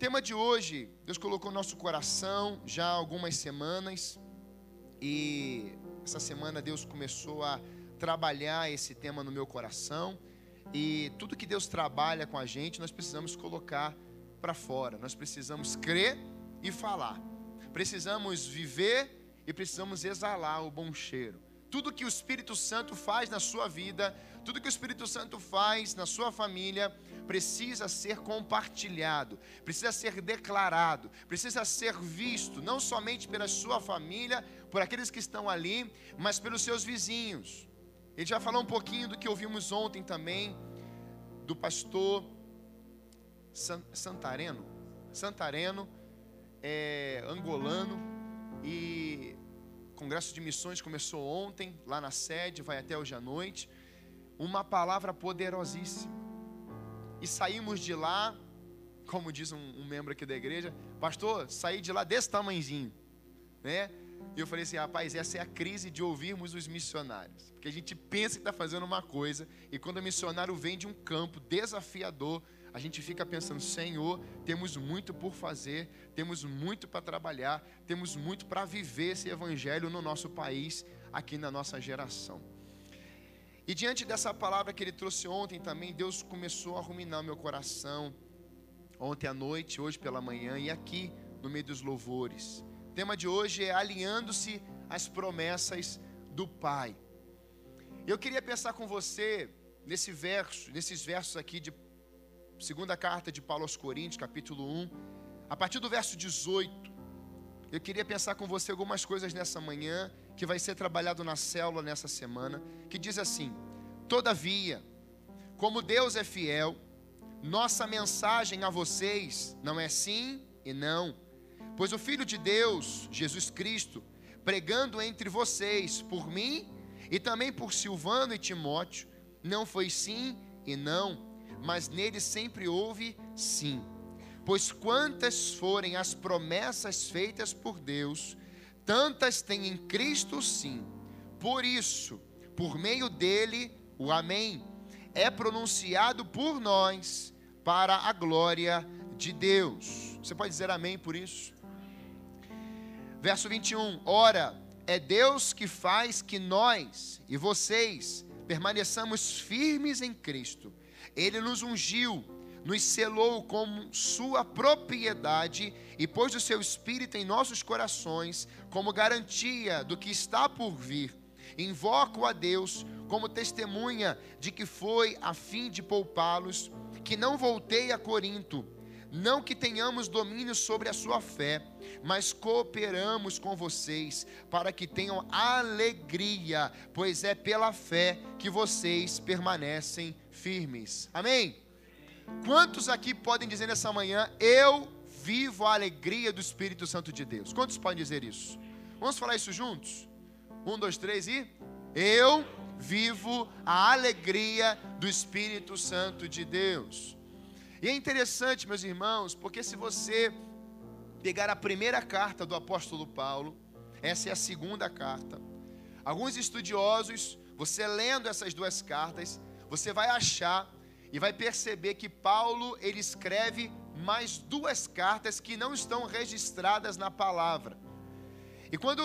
tema de hoje, Deus colocou no nosso coração já há algumas semanas e essa semana Deus começou a trabalhar esse tema no meu coração e tudo que Deus trabalha com a gente, nós precisamos colocar para fora. Nós precisamos crer e falar. Precisamos viver e precisamos exalar o bom cheiro. Tudo que o Espírito Santo faz na sua vida, tudo que o Espírito Santo faz na sua família, precisa ser compartilhado, precisa ser declarado, precisa ser visto, não somente pela sua família, por aqueles que estão ali, mas pelos seus vizinhos. Ele já falou um pouquinho do que ouvimos ontem também, do pastor Santareno, Santareno, é, angolano, e Congresso de Missões começou ontem, lá na sede, vai até hoje à noite. Uma palavra poderosíssima e saímos de lá, como diz um, um, membro aqui da igreja, pastor, saí de lá desse tamanhozinho, né? E eu falei assim, rapaz, essa é a crise de ouvirmos os missionários, porque a gente pensa que está fazendo uma coisa e quando o missionário vem de um campo desafiador, a gente fica pensando, Senhor, temos muito por fazer, temos muito para trabalhar, temos muito para viver esse evangelho no nosso país, aqui na nossa geração. E diante dessa palavra que ele trouxe ontem também, Deus começou a ruminar meu coração ontem à noite, hoje pela manhã e aqui no meio dos louvores. O tema de hoje é alinhando-se às promessas do Pai. Eu queria pensar com você nesse verso, nesses versos aqui de segunda carta de Paulo aos Coríntios, capítulo 1, a partir do verso 18. Eu queria pensar com você algumas coisas nessa manhã que vai ser trabalhado na célula nessa semana, que diz assim: Todavia, como Deus é fiel, nossa mensagem a vocês não é sim e não, pois o Filho de Deus, Jesus Cristo, pregando entre vocês por mim e também por Silvano e Timóteo, não foi sim e não, mas nele sempre houve sim. Pois quantas forem as promessas feitas por Deus, tantas tem em Cristo sim. Por isso, por meio dele, o Amém é pronunciado por nós para a glória de Deus. Você pode dizer amém por isso? Verso 21: Ora, é Deus que faz que nós e vocês permaneçamos firmes em Cristo. Ele nos ungiu nos selou como sua propriedade e pôs o seu espírito em nossos corações como garantia do que está por vir. Invoco a Deus como testemunha de que foi a fim de poupá-los que não voltei a Corinto. Não que tenhamos domínio sobre a sua fé, mas cooperamos com vocês para que tenham alegria, pois é pela fé que vocês permanecem firmes. Amém? Quantos aqui podem dizer nessa manhã, eu vivo a alegria do Espírito Santo de Deus? Quantos podem dizer isso? Vamos falar isso juntos? Um, dois, três e. Eu vivo a alegria do Espírito Santo de Deus. E é interessante, meus irmãos, porque se você pegar a primeira carta do apóstolo Paulo, essa é a segunda carta. Alguns estudiosos, você lendo essas duas cartas, você vai achar e vai perceber que Paulo ele escreve mais duas cartas que não estão registradas na palavra. E quando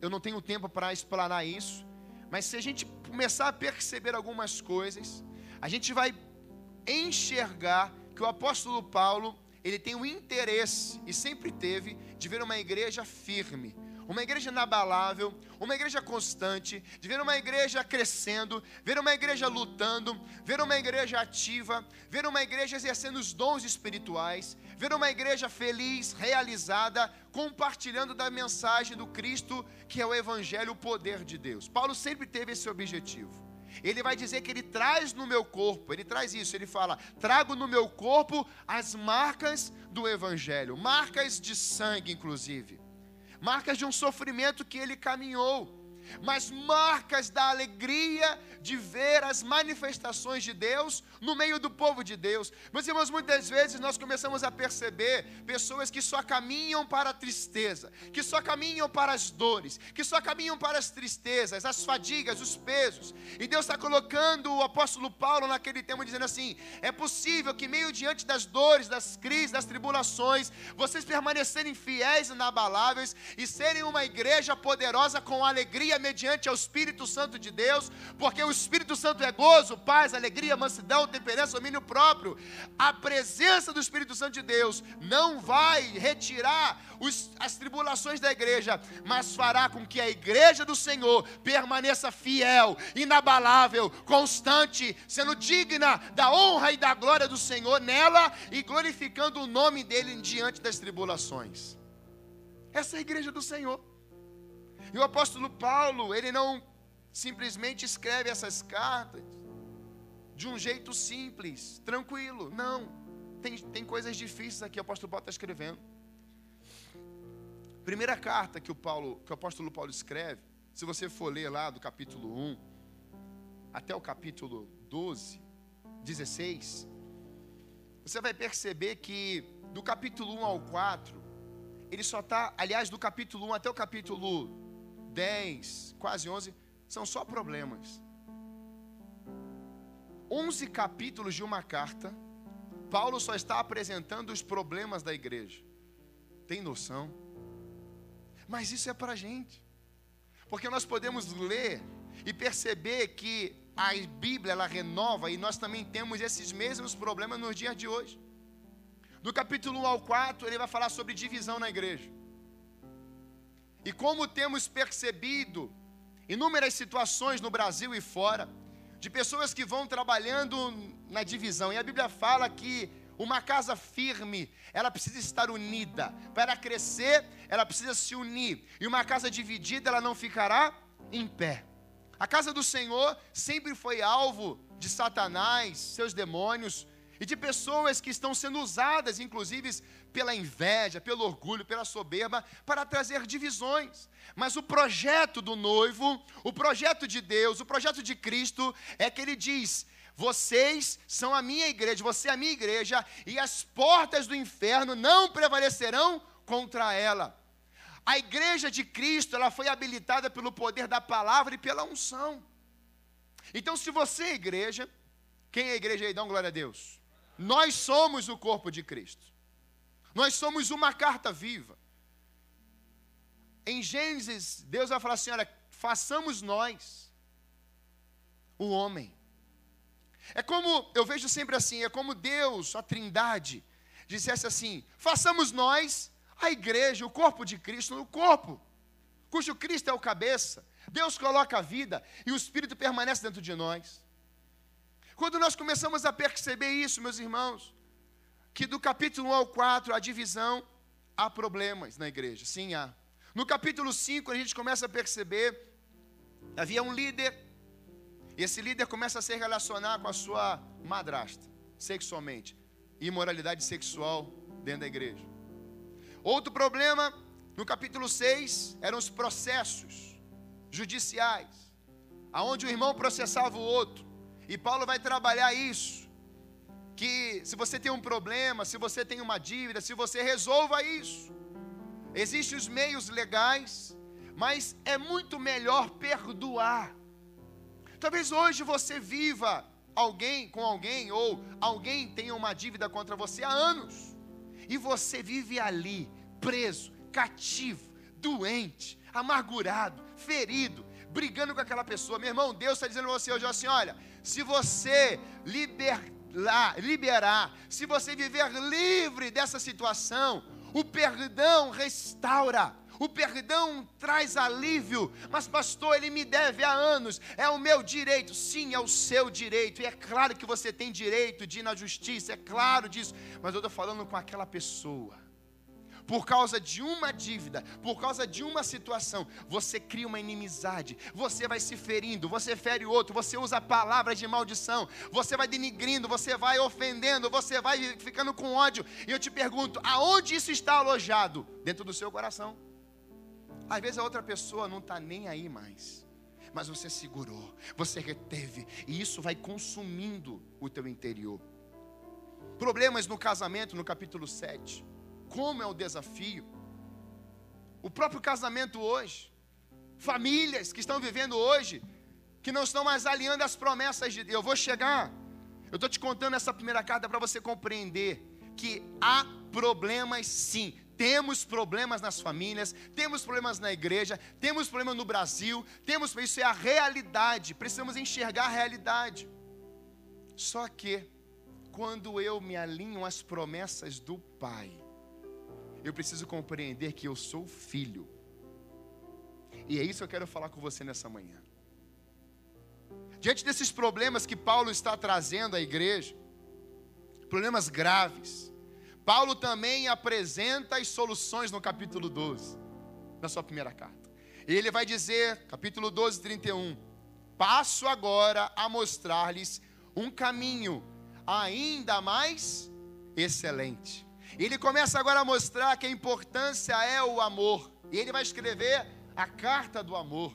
eu não tenho tempo para explanar isso, mas se a gente começar a perceber algumas coisas, a gente vai enxergar que o apóstolo Paulo, ele tem o interesse e sempre teve de ver uma igreja firme, uma igreja inabalável, uma igreja constante, de ver uma igreja crescendo, ver uma igreja lutando, ver uma igreja ativa, ver uma igreja exercendo os dons espirituais, ver uma igreja feliz, realizada, compartilhando da mensagem do Cristo, que é o Evangelho, o poder de Deus. Paulo sempre teve esse objetivo. Ele vai dizer que ele traz no meu corpo, ele traz isso, ele fala: trago no meu corpo as marcas do Evangelho, marcas de sangue, inclusive marcas de um sofrimento que ele caminhou. Mas marcas da alegria de ver as manifestações de Deus no meio do povo de Deus. Meus irmãos, muitas vezes nós começamos a perceber pessoas que só caminham para a tristeza, que só caminham para as dores, que só caminham para as tristezas, as fadigas, os pesos. E Deus está colocando o apóstolo Paulo naquele tema, dizendo assim: é possível que, meio diante das dores, das crises, das tribulações, vocês permanecerem fiéis e inabaláveis e serem uma igreja poderosa com alegria mediante ao Espírito Santo de Deus, porque o Espírito Santo é gozo, paz, alegria, mansidão, temperança, domínio próprio. A presença do Espírito Santo de Deus não vai retirar os, as tribulações da igreja, mas fará com que a igreja do Senhor permaneça fiel, inabalável, constante, sendo digna da honra e da glória do Senhor nela e glorificando o nome dele diante das tribulações. Essa é a igreja do Senhor. E o apóstolo Paulo, ele não simplesmente escreve essas cartas de um jeito simples, tranquilo. Não. Tem, tem coisas difíceis aqui, o apóstolo Paulo está escrevendo. Primeira carta que o, Paulo, que o apóstolo Paulo escreve, se você for ler lá do capítulo 1 até o capítulo 12, 16, você vai perceber que do capítulo 1 ao 4, ele só está, aliás, do capítulo 1 até o capítulo 10, quase 11, são só problemas. 11 capítulos de uma carta, Paulo só está apresentando os problemas da igreja. Tem noção? Mas isso é para a gente, porque nós podemos ler e perceber que a Bíblia ela renova e nós também temos esses mesmos problemas nos dias de hoje. Do capítulo 1 ao 4, ele vai falar sobre divisão na igreja. E como temos percebido inúmeras situações no Brasil e fora, de pessoas que vão trabalhando na divisão. E a Bíblia fala que uma casa firme, ela precisa estar unida. Para crescer, ela precisa se unir. E uma casa dividida, ela não ficará em pé. A casa do Senhor sempre foi alvo de Satanás, seus demônios, e de pessoas que estão sendo usadas, inclusive pela inveja, pelo orgulho, pela soberba, para trazer divisões. Mas o projeto do noivo, o projeto de Deus, o projeto de Cristo, é que ele diz: vocês são a minha igreja, você é a minha igreja, e as portas do inferno não prevalecerão contra ela. A igreja de Cristo, ela foi habilitada pelo poder da palavra e pela unção. Então, se você é igreja, quem é igreja aí? Dá uma glória a Deus. Nós somos o corpo de Cristo. Nós somos uma carta viva. Em Gênesis, Deus vai falar assim: olha, façamos nós o homem. É como, eu vejo sempre assim, é como Deus, a Trindade, dissesse assim: façamos nós a igreja, o corpo de Cristo, o corpo, cujo Cristo é o cabeça. Deus coloca a vida e o Espírito permanece dentro de nós. Quando nós começamos a perceber isso, meus irmãos, que do capítulo 1 ao 4, a divisão, há problemas na igreja. Sim, há. No capítulo 5, a gente começa a perceber, havia um líder, e esse líder começa a se relacionar com a sua madrasta, sexualmente. Imoralidade sexual dentro da igreja. Outro problema, no capítulo 6, eram os processos judiciais, aonde o irmão processava o outro. E Paulo vai trabalhar isso. Que se você tem um problema, se você tem uma dívida, se você resolva isso. Existem os meios legais, mas é muito melhor perdoar. Talvez hoje você viva alguém com alguém ou alguém tenha uma dívida contra você há anos. E você vive ali, preso, cativo, doente, amargurado, ferido, brigando com aquela pessoa. Meu irmão, Deus está dizendo a você hoje assim: olha, se você liberar, liberar, se você viver livre dessa situação, o perdão restaura. O perdão traz alívio, mas pastor, ele me deve há anos, é o meu direito. Sim, é o seu direito, e é claro que você tem direito de ir na justiça, é claro disso, mas eu estou falando com aquela pessoa por causa de uma dívida, por causa de uma situação, você cria uma inimizade, você vai se ferindo, você fere o outro, você usa palavras de maldição, você vai denigrindo, você vai ofendendo, você vai ficando com ódio. E eu te pergunto, aonde isso está alojado? Dentro do seu coração. Às vezes a outra pessoa não está nem aí mais. mas você segurou, você reteve, e isso vai consumindo o teu interior. Problemas no casamento, no capítulo 7. Como é o desafio? O próprio casamento hoje, famílias que estão vivendo hoje, que não estão mais alinhando as promessas de Deus. Eu vou chegar, eu estou te contando essa primeira carta para você compreender que há problemas sim, temos problemas nas famílias, temos problemas na igreja, temos problemas no Brasil, temos isso é a realidade. Precisamos enxergar a realidade. Só que quando eu me alinho às promessas do Pai, eu preciso compreender que eu sou filho. E é isso que eu quero falar com você nessa manhã. Diante desses problemas que Paulo está trazendo à igreja, problemas graves, Paulo também apresenta as soluções no capítulo 12, na sua primeira carta. Ele vai dizer, capítulo 12, 31, passo agora a mostrar-lhes um caminho ainda mais excelente. Ele começa agora a mostrar que a importância é o amor. E ele vai escrever a carta do amor.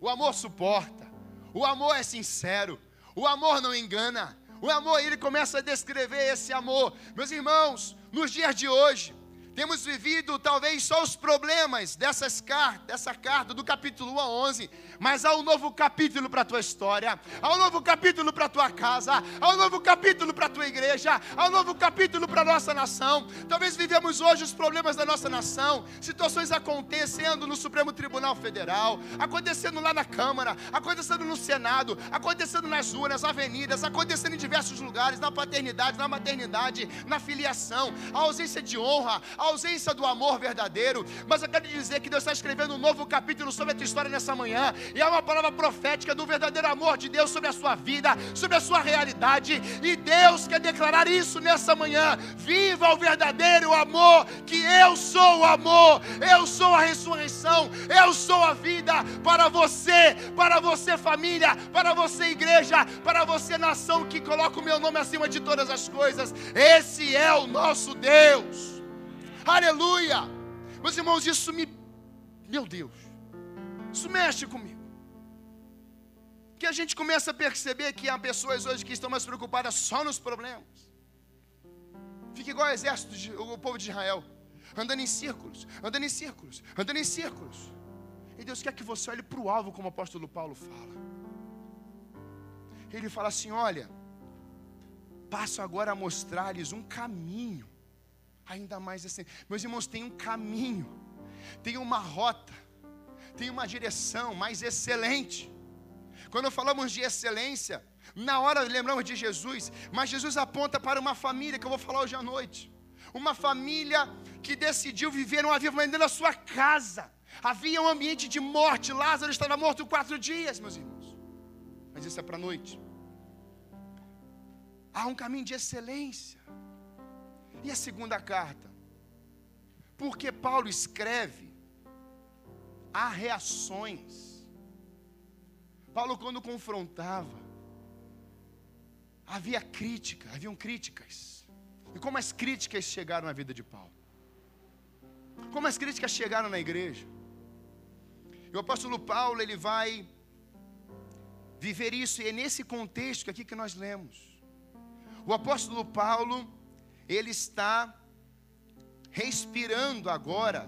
O amor suporta, o amor é sincero, o amor não engana. O amor, ele começa a descrever esse amor. Meus irmãos, nos dias de hoje, temos vivido talvez só os problemas dessas cartas, dessa carta do capítulo 1 a 11, mas há um novo capítulo para a tua história, há um novo capítulo para a tua casa, há um novo capítulo para a tua igreja, há um novo capítulo para a nossa nação. Talvez vivemos hoje os problemas da nossa nação, situações acontecendo no Supremo Tribunal Federal, acontecendo lá na Câmara, acontecendo no Senado, acontecendo nas urnas, avenidas, acontecendo em diversos lugares, na paternidade, na maternidade, na filiação, a ausência de honra, a ausência do amor verdadeiro. Mas eu quero dizer que Deus está escrevendo um novo capítulo sobre a tua história nessa manhã. E é uma palavra profética do verdadeiro amor de Deus sobre a sua vida, sobre a sua realidade. E Deus quer declarar isso nessa manhã. Viva o verdadeiro amor, que eu sou o amor, eu sou a ressurreição, eu sou a vida para você, para você família, para você igreja, para você nação que coloca o meu nome acima de todas as coisas. Esse é o nosso Deus. Aleluia! Meus irmãos, isso me. Meu Deus, isso mexe comigo que a gente começa a perceber que há pessoas hoje que estão mais preocupadas só nos problemas. Fica igual o exército, de, o povo de Israel, andando em círculos, andando em círculos, andando em círculos. E Deus quer que você olhe para o alvo, como o apóstolo Paulo fala. Ele fala assim: olha, passo agora a mostrar-lhes um caminho, ainda mais assim. Meus irmãos, tem um caminho, tem uma rota, tem uma direção mais excelente. Quando falamos de excelência, na hora lembramos de Jesus, mas Jesus aponta para uma família que eu vou falar hoje à noite. Uma família que decidiu viver um avivamento da sua casa. Havia um ambiente de morte, Lázaro estava morto quatro dias, meus irmãos. Mas isso é para a noite. Há um caminho de excelência. E a segunda carta? Porque Paulo escreve, há reações Paulo, quando confrontava, havia crítica, haviam críticas. E como as críticas chegaram na vida de Paulo? Como as críticas chegaram na igreja? E o apóstolo Paulo, ele vai viver isso, e é nesse contexto aqui que nós lemos. O apóstolo Paulo, ele está respirando agora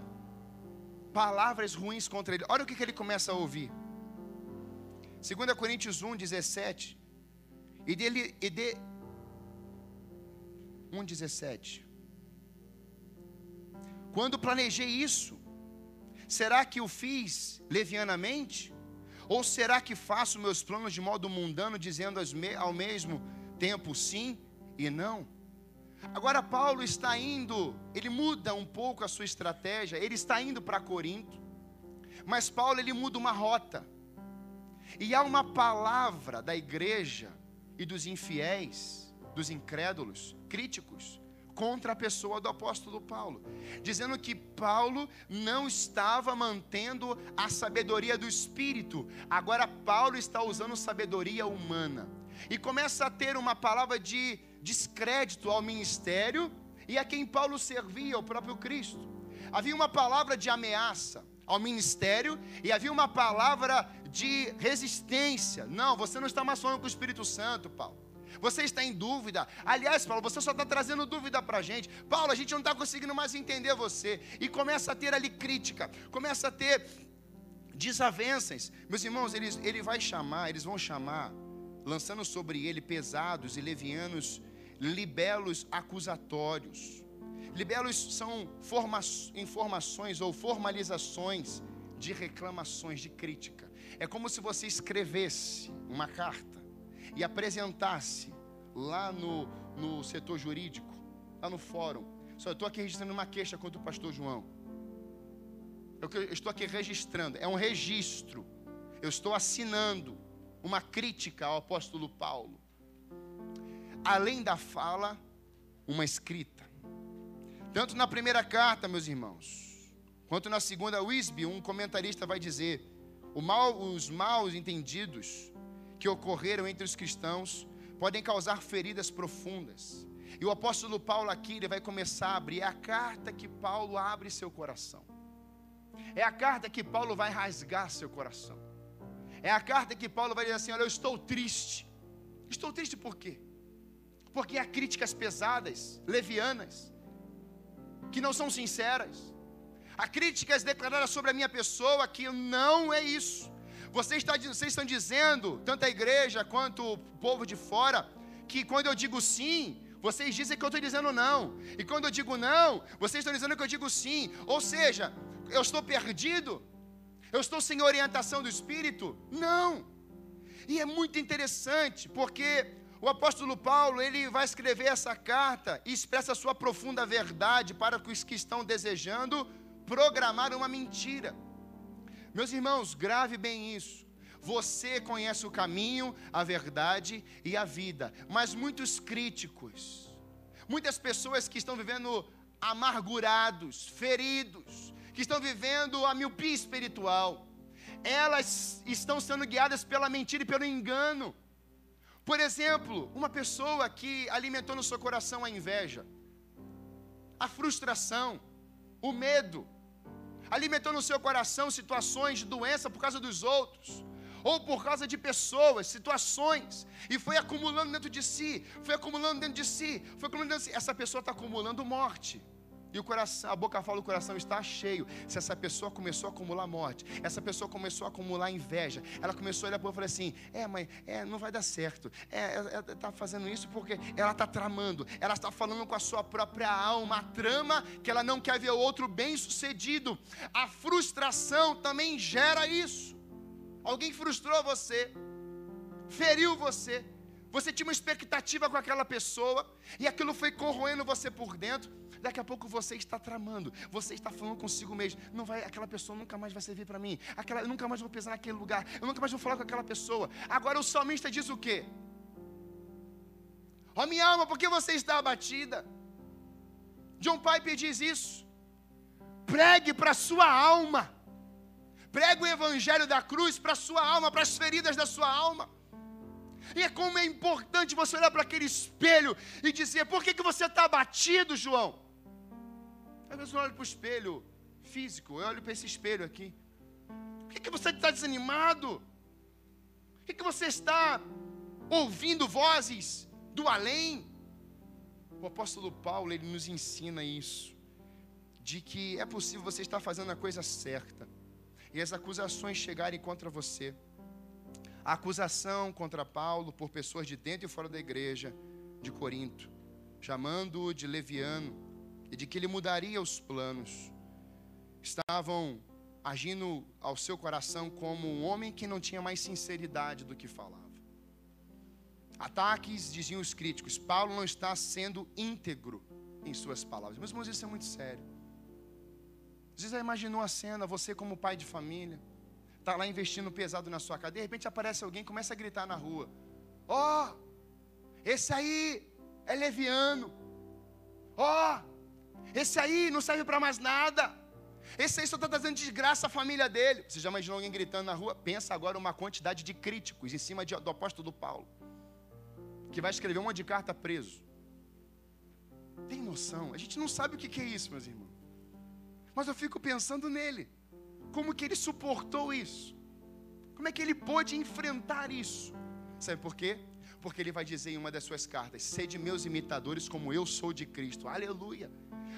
palavras ruins contra ele. Olha o que, que ele começa a ouvir. 2 Coríntios 1, 17. E dele, e de 1, 17. Quando planejei isso, será que o fiz levianamente? Ou será que faço meus planos de modo mundano, dizendo ao mesmo tempo sim e não? Agora Paulo está indo, ele muda um pouco a sua estratégia, ele está indo para Corinto, mas Paulo ele muda uma rota. E há uma palavra da igreja e dos infiéis, dos incrédulos, críticos, contra a pessoa do apóstolo Paulo, dizendo que Paulo não estava mantendo a sabedoria do espírito, agora Paulo está usando sabedoria humana, e começa a ter uma palavra de descrédito ao ministério e a quem Paulo servia, o próprio Cristo. Havia uma palavra de ameaça ao ministério e havia uma palavra de resistência. Não, você não está mais falando com o Espírito Santo, Paulo. Você está em dúvida. Aliás, Paulo, você só está trazendo dúvida para a gente. Paulo, a gente não está conseguindo mais entender você. E começa a ter ali crítica, começa a ter desavenças. Meus irmãos, ele, ele vai chamar, eles vão chamar, lançando sobre ele pesados e levianos, libelos acusatórios. Libelos são forma, informações ou formalizações de reclamações, de crítica. É como se você escrevesse uma carta e apresentasse lá no, no setor jurídico, lá no fórum. Só eu estou aqui registrando uma queixa contra o pastor João. Eu estou aqui registrando, é um registro. Eu estou assinando uma crítica ao apóstolo Paulo. Além da fala, uma escrita. Tanto na primeira carta, meus irmãos, quanto na segunda, Wisby, um comentarista vai dizer: mal, os maus entendidos que ocorreram entre os cristãos podem causar feridas profundas. E o apóstolo Paulo aqui ele vai começar a abrir é a carta que Paulo abre seu coração. É a carta que Paulo vai rasgar seu coração. É a carta que Paulo vai dizer assim: Olha, eu estou triste. Estou triste por quê? Porque há críticas pesadas, levianas, que não são sinceras. Há críticas declaradas sobre a minha pessoa que não é isso. Você está, vocês estão dizendo, tanto a igreja quanto o povo de fora, que quando eu digo sim, vocês dizem que eu estou dizendo não. E quando eu digo não, vocês estão dizendo que eu digo sim. Ou seja, eu estou perdido? Eu estou sem orientação do Espírito? Não. E é muito interessante, porque o apóstolo Paulo, ele vai escrever essa carta e expressa a sua profunda verdade para os que estão desejando programar uma mentira. Meus irmãos, grave bem isso. Você conhece o caminho, a verdade e a vida, mas muitos críticos, muitas pessoas que estão vivendo amargurados, feridos, que estão vivendo a miopia espiritual, elas estão sendo guiadas pela mentira e pelo engano. Por exemplo, uma pessoa que alimentou no seu coração a inveja, a frustração, o medo, alimentou no seu coração situações de doença por causa dos outros, ou por causa de pessoas, situações, e foi acumulando dentro de si, foi acumulando dentro de si, foi acumulando dentro de si. Essa pessoa está acumulando morte. E o coração, a boca fala, o coração está cheio. Se essa pessoa começou a acumular morte, essa pessoa começou a acumular inveja, ela começou a olhar para e falar assim: é, mãe, é, não vai dar certo. É, ela está fazendo isso porque ela está tramando, ela está falando com a sua própria alma, a trama que ela não quer ver o outro bem sucedido. A frustração também gera isso. Alguém frustrou você, feriu você, você tinha uma expectativa com aquela pessoa, e aquilo foi corroendo você por dentro. Daqui a pouco você está tramando, você está falando consigo mesmo. Não vai, aquela pessoa nunca mais vai servir para mim. Aquela, eu nunca mais vou pisar naquele lugar. Eu nunca mais vou falar com aquela pessoa. Agora o salmista diz o quê? Ó oh, minha alma, por que você está abatida? John Piper diz isso. Pregue para a sua alma. Pregue o evangelho da cruz para a sua alma, para as feridas da sua alma. E é como é importante você olhar para aquele espelho e dizer: por que, que você está abatido, João? Às vezes eu olho para o espelho físico, eu olho para esse espelho aqui. Por que, que você está desanimado? Por que, que você está ouvindo vozes do além? O apóstolo Paulo, ele nos ensina isso. De que é possível você estar fazendo a coisa certa. E as acusações chegarem contra você. A acusação contra Paulo por pessoas de dentro e fora da igreja de Corinto, chamando-o de leviano, e de que ele mudaria os planos, estavam agindo ao seu coração como um homem que não tinha mais sinceridade do que falava. Ataques, diziam os críticos, Paulo não está sendo íntegro em suas palavras. Meus irmãos, isso é muito sério. Às vezes imaginou a cena, você como pai de família, está lá investindo pesado na sua casa, de repente aparece alguém começa a gritar na rua: Ó, oh, esse aí é leviano. Ó, oh, esse aí não serve para mais nada. Esse aí só está trazendo desgraça à família dele. Você já imaginou alguém gritando na rua? Pensa agora uma quantidade de críticos em cima de, do apóstolo Paulo, que vai escrever uma de carta preso. Tem noção? A gente não sabe o que é isso, meus irmãos. Mas eu fico pensando nele. Como que ele suportou isso? Como é que ele pôde enfrentar isso? Sabe por quê? Porque ele vai dizer em uma das suas cartas: Sede meus imitadores, como eu sou de Cristo. Aleluia.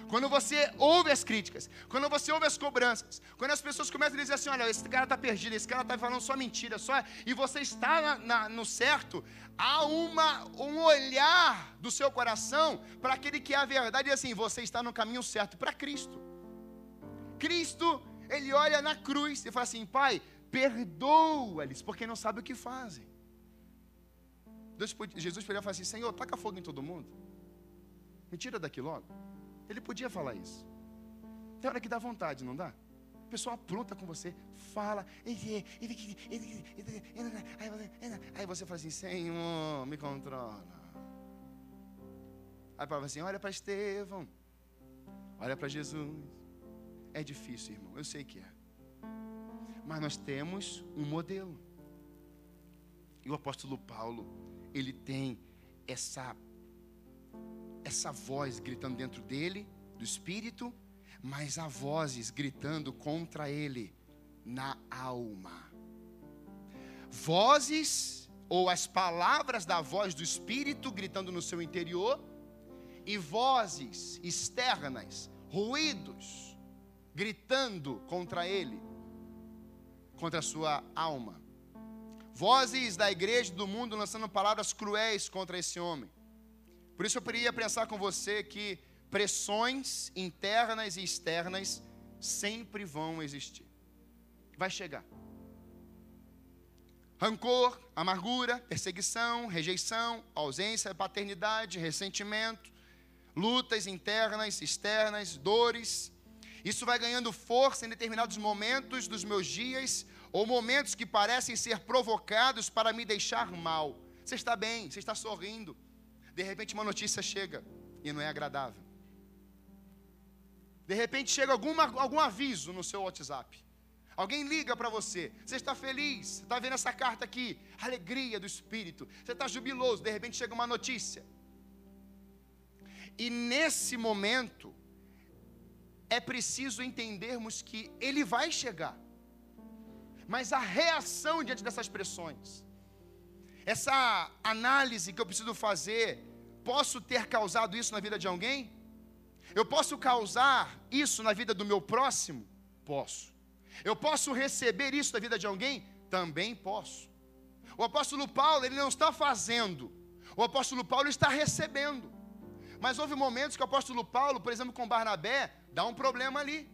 Quando você ouve as críticas, quando você ouve as cobranças, quando as pessoas começam a dizer assim: olha, esse cara está perdido, esse cara está falando só mentira, só e você está na, na, no certo, há uma, um olhar do seu coração para aquele que é a verdade, e assim, você está no caminho certo para Cristo. Cristo, ele olha na cruz e fala assim: Pai, perdoa-lhes, porque não sabem o que fazem. Deus, Jesus poderia falar assim: Senhor, taca fogo em todo mundo, me tira daqui logo. Ele podia falar isso. Tem hora que dá vontade, não dá? A pessoa pronta com você, fala, aí você fala assim, Senhor, me controla. Aí fala assim, olha para Estevão, olha para Jesus. É difícil, irmão, eu sei que é. Mas nós temos um modelo. E o apóstolo Paulo, ele tem essa essa voz gritando dentro dele, do espírito, mas há vozes gritando contra ele na alma. Vozes ou as palavras da voz do espírito gritando no seu interior e vozes externas, ruídos gritando contra ele, contra a sua alma. Vozes da igreja do mundo lançando palavras cruéis contra esse homem. Por isso eu queria pensar com você que pressões internas e externas sempre vão existir. Vai chegar. Rancor, amargura, perseguição, rejeição, ausência, paternidade, ressentimento, lutas internas, externas, dores. Isso vai ganhando força em determinados momentos dos meus dias ou momentos que parecem ser provocados para me deixar mal. Você está bem, você está sorrindo, de repente uma notícia chega e não é agradável. De repente chega alguma, algum aviso no seu WhatsApp. Alguém liga para você. Você está feliz, está vendo essa carta aqui. Alegria do Espírito. Você está jubiloso. De repente chega uma notícia. E nesse momento, é preciso entendermos que ele vai chegar. Mas a reação diante dessas pressões, essa análise que eu preciso fazer, posso ter causado isso na vida de alguém? Eu posso causar isso na vida do meu próximo? Posso. Eu posso receber isso na vida de alguém? Também posso. O apóstolo Paulo, ele não está fazendo, o apóstolo Paulo está recebendo. Mas houve momentos que o apóstolo Paulo, por exemplo, com Barnabé, dá um problema ali.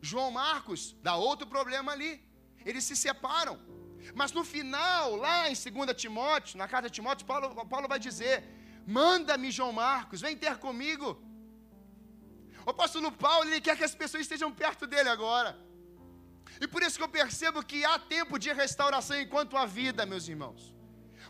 João Marcos dá outro problema ali. Eles se separam. Mas no final, lá em 2 Timóteo, na carta de Timóteo, Paulo, Paulo vai dizer: Manda-me, João Marcos, vem ter comigo. O apóstolo Paulo, ele quer que as pessoas estejam perto dele agora. E por isso que eu percebo que há tempo de restauração enquanto há vida, meus irmãos.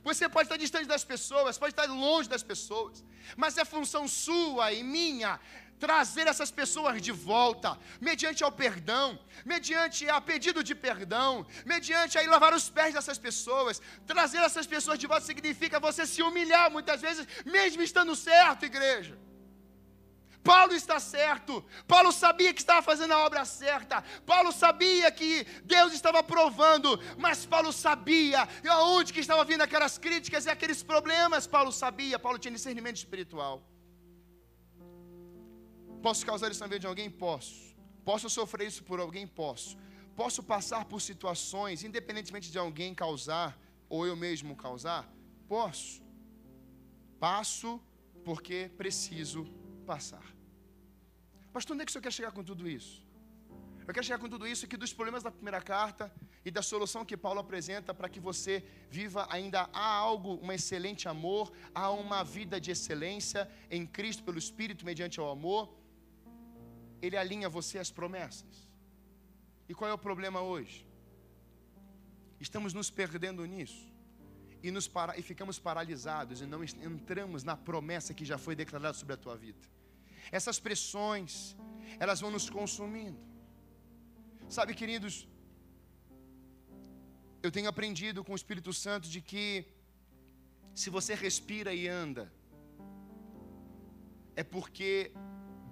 Você pode estar distante das pessoas, pode estar longe das pessoas, mas é função sua e minha trazer essas pessoas de volta, mediante ao perdão, mediante a pedido de perdão, mediante a ir lavar os pés dessas pessoas. Trazer essas pessoas de volta significa você se humilhar muitas vezes, mesmo estando certo, igreja. Paulo está certo. Paulo sabia que estava fazendo a obra certa. Paulo sabia que Deus estava provando, mas Paulo sabia aonde que estava vindo aquelas críticas e aqueles problemas. Paulo sabia, Paulo tinha discernimento espiritual. Posso causar isso na vida de alguém? Posso. Posso sofrer isso por alguém? Posso. Posso passar por situações, independentemente de alguém causar ou eu mesmo causar? Posso. Passo porque preciso passar. Pastor, onde é que o senhor quer chegar com tudo isso? Eu quero chegar com tudo isso que dos problemas da primeira carta e da solução que Paulo apresenta para que você viva ainda há algo, um excelente amor, há uma vida de excelência em Cristo pelo Espírito mediante o amor ele alinha você às promessas. E qual é o problema hoje? Estamos nos perdendo nisso. E, nos para, e ficamos paralisados e não entramos na promessa que já foi declarada sobre a tua vida. Essas pressões, elas vão nos consumindo. Sabe, queridos, eu tenho aprendido com o Espírito Santo de que se você respira e anda, é porque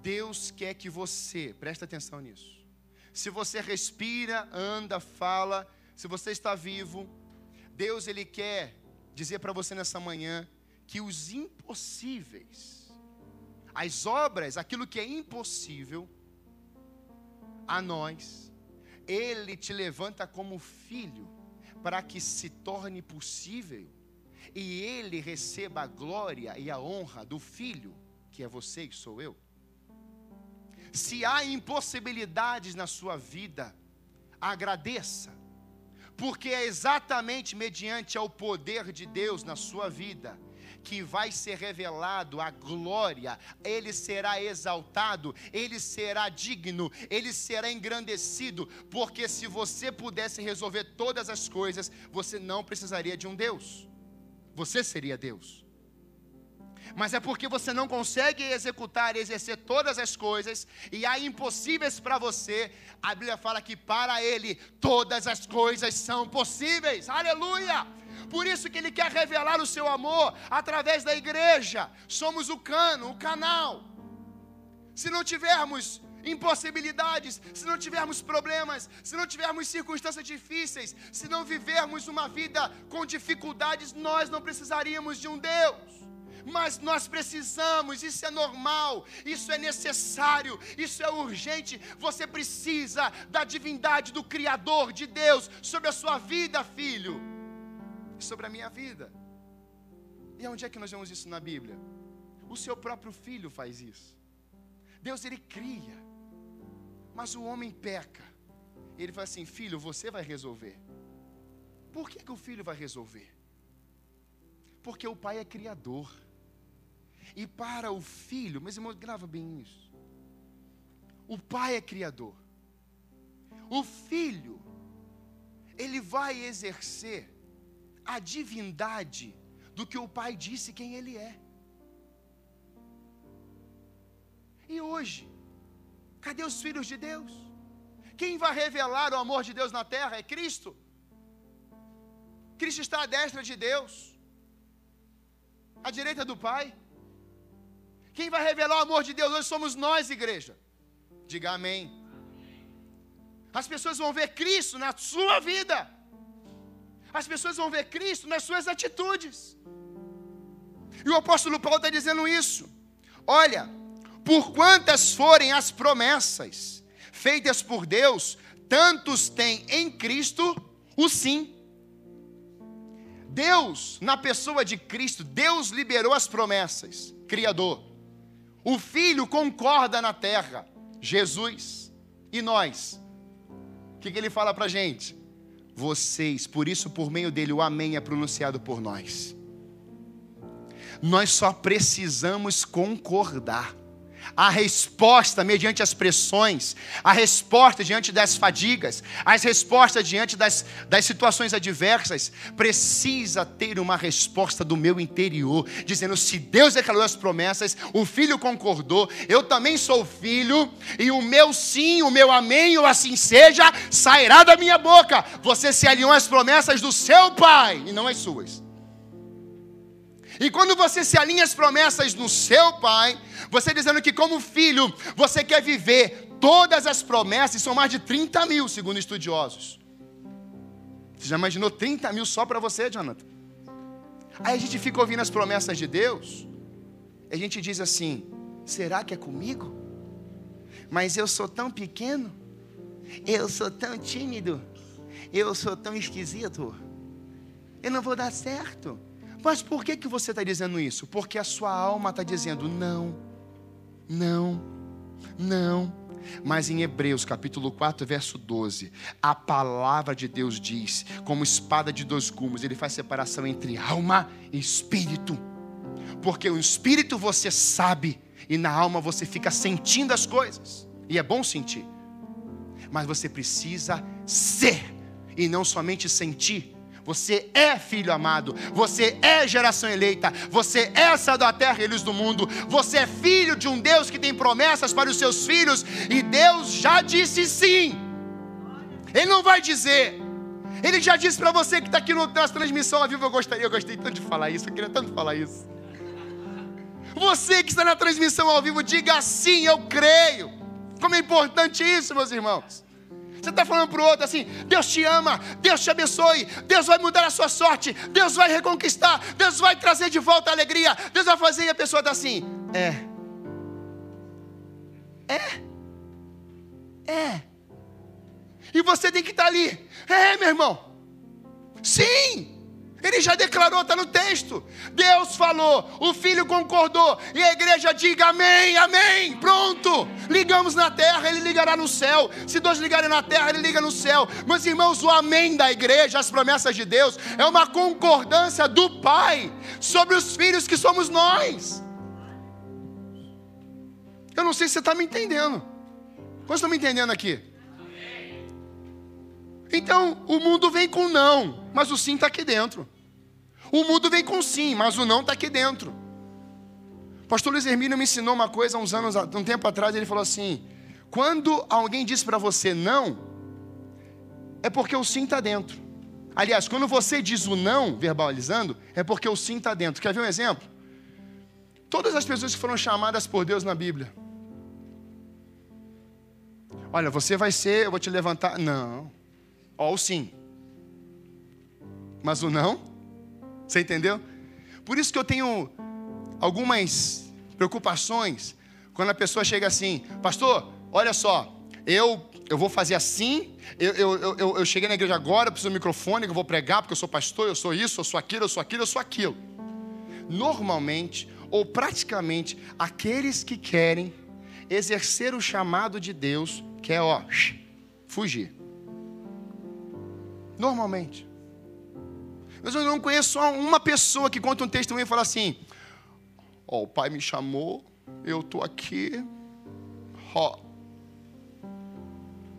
Deus quer que você, presta atenção nisso. Se você respira, anda, fala, se você está vivo, Deus ele quer dizer para você nessa manhã que os impossíveis, as obras, aquilo que é impossível a nós, ele te levanta como filho para que se torne possível e ele receba a glória e a honra do filho, que é você e sou eu. Se há impossibilidades na sua vida, agradeça, porque é exatamente mediante ao poder de Deus na sua vida que vai ser revelado a glória, ele será exaltado, ele será digno, ele será engrandecido, porque se você pudesse resolver todas as coisas, você não precisaria de um Deus, você seria Deus mas é porque você não consegue executar e exercer todas as coisas, e há impossíveis para você. A Bíblia fala que para Ele todas as coisas são possíveis, aleluia! Por isso que Ele quer revelar o seu amor através da igreja, somos o cano, o canal. Se não tivermos impossibilidades, se não tivermos problemas, se não tivermos circunstâncias difíceis, se não vivermos uma vida com dificuldades, nós não precisaríamos de um Deus mas nós precisamos, isso é normal, isso é necessário, isso é urgente. Você precisa da divindade do Criador, de Deus, sobre a sua vida, filho, e sobre a minha vida. E onde é que nós vemos isso na Bíblia? O seu próprio filho faz isso. Deus ele cria, mas o homem peca. Ele fala assim: filho, você vai resolver. Por que, que o filho vai resolver? Porque o pai é criador. E para o filho, meus irmãos, grava bem isso. O pai é criador. O filho, ele vai exercer a divindade do que o pai disse quem ele é. E hoje, cadê os filhos de Deus? Quem vai revelar o amor de Deus na terra é Cristo. Cristo está à destra de Deus, à direita do Pai. Quem vai revelar o amor de Deus hoje somos nós, igreja. Diga amém. As pessoas vão ver Cristo na sua vida. As pessoas vão ver Cristo nas suas atitudes. E o apóstolo Paulo está dizendo isso. Olha, por quantas forem as promessas feitas por Deus, tantos têm em Cristo o sim. Deus, na pessoa de Cristo, Deus liberou as promessas, Criador. O Filho concorda na terra, Jesus. E nós? O que, que ele fala para a gente? Vocês, por isso, por meio dele, o Amém é pronunciado por nós. Nós só precisamos concordar a resposta mediante as pressões, a resposta diante das fadigas, as respostas diante das, das situações adversas, precisa ter uma resposta do meu interior, dizendo: se Deus declarou as promessas, o filho concordou, eu também sou filho, e o meu sim, o meu amém, ou assim seja, sairá da minha boca. Você se alinhou às promessas do seu pai e não às suas. E quando você se alinha às promessas do seu pai, você dizendo que, como filho, você quer viver todas as promessas, são mais de 30 mil, segundo estudiosos. Você já imaginou 30 mil só para você, Jonathan? Aí a gente fica ouvindo as promessas de Deus, e a gente diz assim: será que é comigo? Mas eu sou tão pequeno, eu sou tão tímido, eu sou tão esquisito, eu não vou dar certo. Mas por que, que você está dizendo isso? Porque a sua alma está dizendo: não, não, não. Mas em Hebreus capítulo 4, verso 12, a palavra de Deus diz, como espada de dois gumes, ele faz separação entre alma e espírito. Porque o espírito você sabe, e na alma você fica sentindo as coisas. E é bom sentir. Mas você precisa ser, e não somente sentir. Você é filho amado, você é geração eleita, você é sal da terra e luz do mundo, você é filho de um Deus que tem promessas para os seus filhos, e Deus já disse sim. Ele não vai dizer, ele já disse para você que está aqui no, na transmissão ao vivo. Eu gostaria, eu gostei tanto de falar isso, eu queria tanto falar isso. Você que está na transmissão ao vivo, diga sim, eu creio. Como é importante isso, meus irmãos. Você está falando para o outro assim: Deus te ama, Deus te abençoe, Deus vai mudar a sua sorte, Deus vai reconquistar, Deus vai trazer de volta a alegria, Deus vai fazer e a pessoa está assim: é. É. É. E você tem que estar tá ali. É, meu irmão. Sim. Ele já declarou, está no texto. Deus falou, o filho concordou, e a igreja diga amém, amém. Pronto. Ligamos na terra, ele ligará no céu. Se dois ligarem na terra, ele liga no céu. Meus irmãos, o amém da igreja, as promessas de Deus, é uma concordância do Pai sobre os filhos que somos nós. Eu não sei se você está me entendendo. Quantos estão me entendendo aqui? Então, o mundo vem com não, mas o sim está aqui dentro. O mundo vem com sim, mas o não está aqui dentro. Pastor Luiz Hermínio me ensinou uma coisa há uns anos, um tempo atrás, ele falou assim: quando alguém diz para você não, é porque o sim está dentro. Aliás, quando você diz o não, verbalizando, é porque o sim está dentro. Quer ver um exemplo? Todas as pessoas que foram chamadas por Deus na Bíblia. Olha, você vai ser, eu vou te levantar. Não. Ó, o sim. Mas o não? Você entendeu? Por isso que eu tenho algumas preocupações quando a pessoa chega assim, pastor, olha só, eu, eu vou fazer assim, eu, eu, eu, eu cheguei na igreja agora, eu preciso do microfone, eu vou pregar porque eu sou pastor, eu sou isso, eu sou aquilo, eu sou aquilo, eu sou aquilo. Normalmente, ou praticamente, aqueles que querem exercer o chamado de Deus, que é ó, fugir. Normalmente. Mas eu não conheço só uma pessoa que conta um testemunho e fala assim: Ó, oh, o pai me chamou, eu estou aqui. Ó,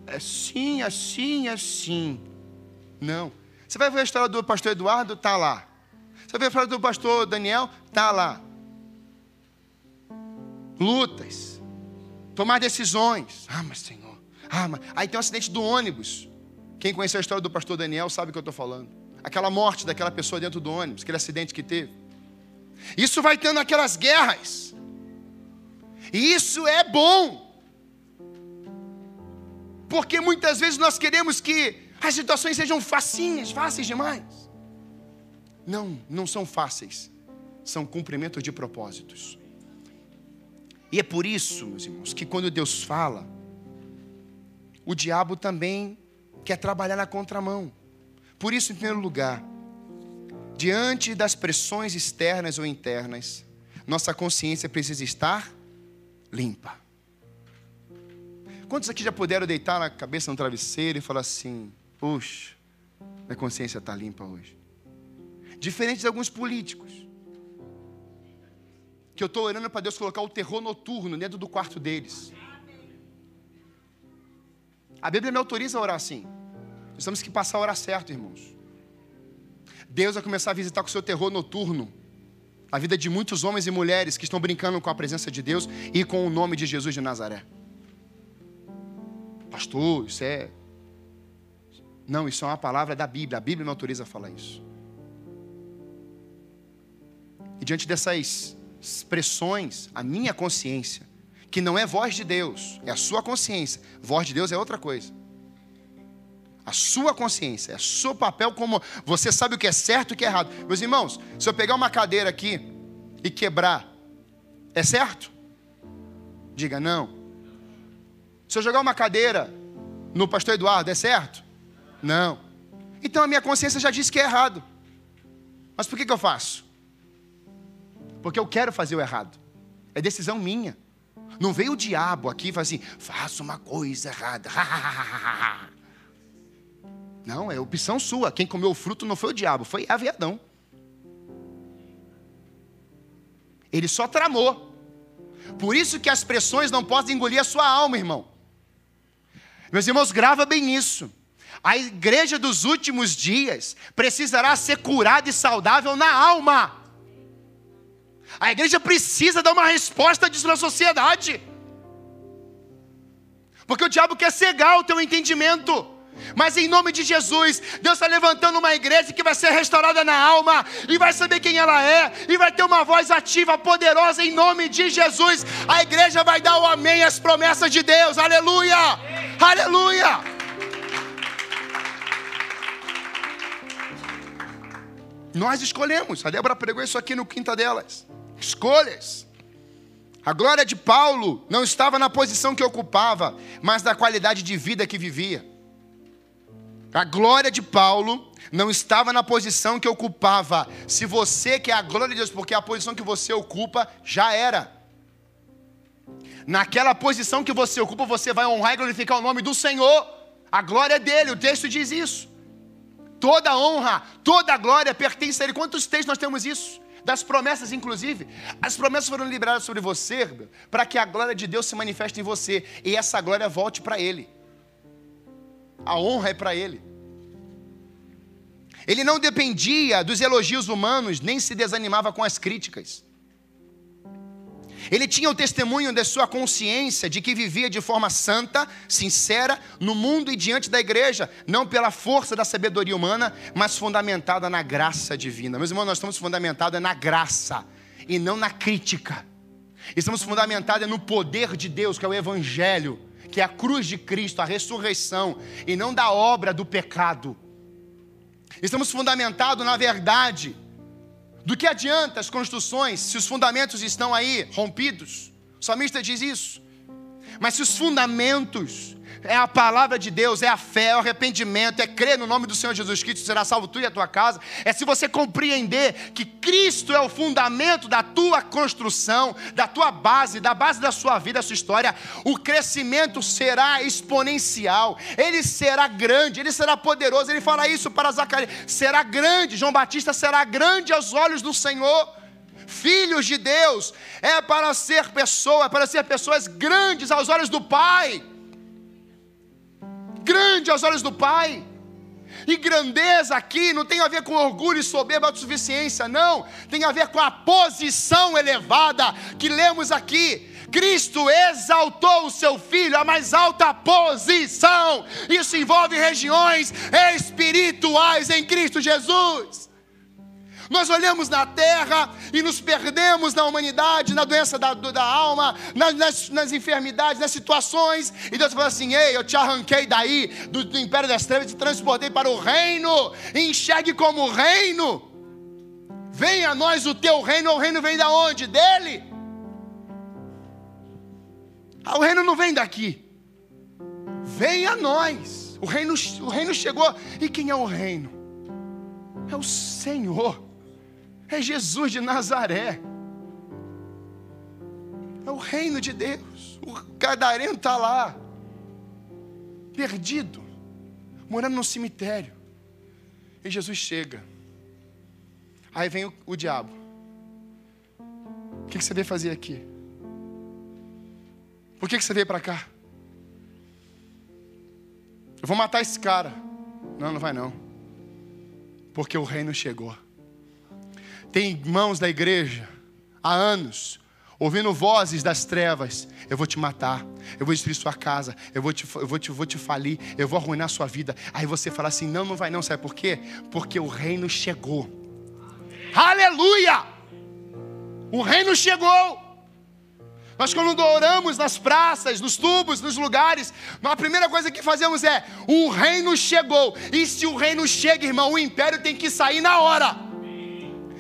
é sim, assim, assim. Não. Você vai ver a história do pastor Eduardo? Tá lá. Você vai ver a história do pastor Daniel? Tá lá. Lutas. Tomar decisões. Ah, mas Senhor. Ah, mas... Aí tem um acidente do ônibus. Quem conheceu a história do pastor Daniel sabe o que eu estou falando aquela morte daquela pessoa dentro do ônibus, aquele acidente que teve. Isso vai tendo aquelas guerras. E isso é bom. Porque muitas vezes nós queremos que as situações sejam facinhas, fáceis demais. Não, não são fáceis. São cumprimentos de propósitos. E é por isso, meus irmãos, que quando Deus fala, o diabo também quer trabalhar na contramão. Por isso, em primeiro lugar, diante das pressões externas ou internas, nossa consciência precisa estar limpa. Quantos aqui já puderam deitar a cabeça no travesseiro e falar assim: puxa, minha consciência está limpa hoje? Diferente de alguns políticos, que eu estou orando para Deus colocar o terror noturno dentro do quarto deles. A Bíblia me autoriza a orar assim. Nós temos que passar a hora certa, irmãos. Deus vai começar a visitar com o seu terror noturno a vida de muitos homens e mulheres que estão brincando com a presença de Deus e com o nome de Jesus de Nazaré. Pastor, isso é. Não, isso é uma palavra da Bíblia. A Bíblia me autoriza a falar isso. E diante dessas expressões, a minha consciência, que não é voz de Deus, é a sua consciência. Voz de Deus é outra coisa. A sua consciência, é seu papel como você sabe o que é certo e o que é errado. Meus irmãos, se eu pegar uma cadeira aqui e quebrar, é certo? Diga não. Se eu jogar uma cadeira no pastor Eduardo, é certo? Não. Então a minha consciência já disse que é errado. Mas por que, que eu faço? Porque eu quero fazer o errado. É decisão minha. Não veio o diabo aqui e fala assim: faça uma coisa errada. Não, é opção sua. Quem comeu o fruto não foi o diabo, foi a Adão. Ele só tramou. Por isso que as pressões não podem engolir a sua alma, irmão. Meus irmãos, grava bem isso. A igreja dos últimos dias precisará ser curada e saudável na alma. A igreja precisa dar uma resposta disso na sociedade. Porque o diabo quer cegar o teu entendimento. Mas em nome de Jesus, Deus está levantando uma igreja que vai ser restaurada na alma e vai saber quem ela é e vai ter uma voz ativa, poderosa em nome de Jesus. A igreja vai dar o amém às promessas de Deus. Aleluia! Aleluia! Nós escolhemos. A Débora pregou isso aqui no quinta delas. Escolhas. A glória de Paulo não estava na posição que ocupava, mas na qualidade de vida que vivia. A glória de Paulo não estava na posição que ocupava. Se você quer a glória de Deus, porque a posição que você ocupa já era. Naquela posição que você ocupa, você vai honrar e glorificar o nome do Senhor. A glória é dele, o texto diz isso. Toda honra, toda glória pertence a Ele. Quantos textos nós temos isso? Das promessas, inclusive. As promessas foram liberadas sobre você para que a glória de Deus se manifeste em você e essa glória volte para Ele. A honra é para Ele. Ele não dependia dos elogios humanos, nem se desanimava com as críticas. Ele tinha o testemunho de sua consciência de que vivia de forma santa, sincera, no mundo e diante da igreja, não pela força da sabedoria humana, mas fundamentada na graça divina. Meus irmãos, nós estamos fundamentados na graça e não na crítica. Estamos fundamentados no poder de Deus, que é o Evangelho, que é a cruz de Cristo, a ressurreição, e não da obra do pecado. Estamos fundamentados na verdade do que adianta as construções se os fundamentos estão aí rompidos? O salmista diz isso. Mas se os fundamentos é a palavra de Deus, é a fé, é o arrependimento, é crer no nome do Senhor Jesus Cristo, será salvo tu e a tua casa. É se você compreender que Cristo é o fundamento da tua construção, da tua base, da base da sua vida, da sua história, o crescimento será exponencial, ele será grande, ele será poderoso. Ele fala isso para Zacarias: será grande, João Batista será grande aos olhos do Senhor filhos de Deus, é para ser pessoa, é para ser pessoas grandes aos olhos do Pai grande aos olhos do Pai. E grandeza aqui não tem a ver com orgulho e soberba de suficiência, não. Tem a ver com a posição elevada que lemos aqui. Cristo exaltou o seu filho à mais alta posição. Isso envolve regiões espirituais em Cristo Jesus. Nós olhamos na terra e nos perdemos na humanidade, na doença da, da alma, nas, nas, enfermidades, nas situações. E Deus fala assim: Ei, eu te arranquei daí, do, do império das trevas, te transportei para o reino. Enxergue como reino. Venha a nós o teu reino. O reino vem da onde? Dele. Ah, o reino não vem daqui. Vem a nós. O reino, o reino chegou. E quem é o reino? É o Senhor. É Jesus de Nazaré. É o reino de Deus. O gadareno está lá, perdido, morando no cemitério. E Jesus chega. Aí vem o, o diabo. O que, que, você veio fazer aqui? Por que, que você veio para cá? Eu vou matar esse cara. Não, não vai não. Porque o reino chegou. Tem irmãos da igreja há anos ouvindo vozes das trevas, eu vou te matar, eu vou destruir sua casa, eu vou te, eu vou te, vou te falir, eu vou arruinar sua vida. Aí você fala assim: não, não vai não, sabe por quê? Porque o reino chegou. Aleluia! O reino chegou. Nós, quando oramos nas praças, nos tubos, nos lugares, a primeira coisa que fazemos é: o reino chegou. E se o reino chega, irmão, o império tem que sair na hora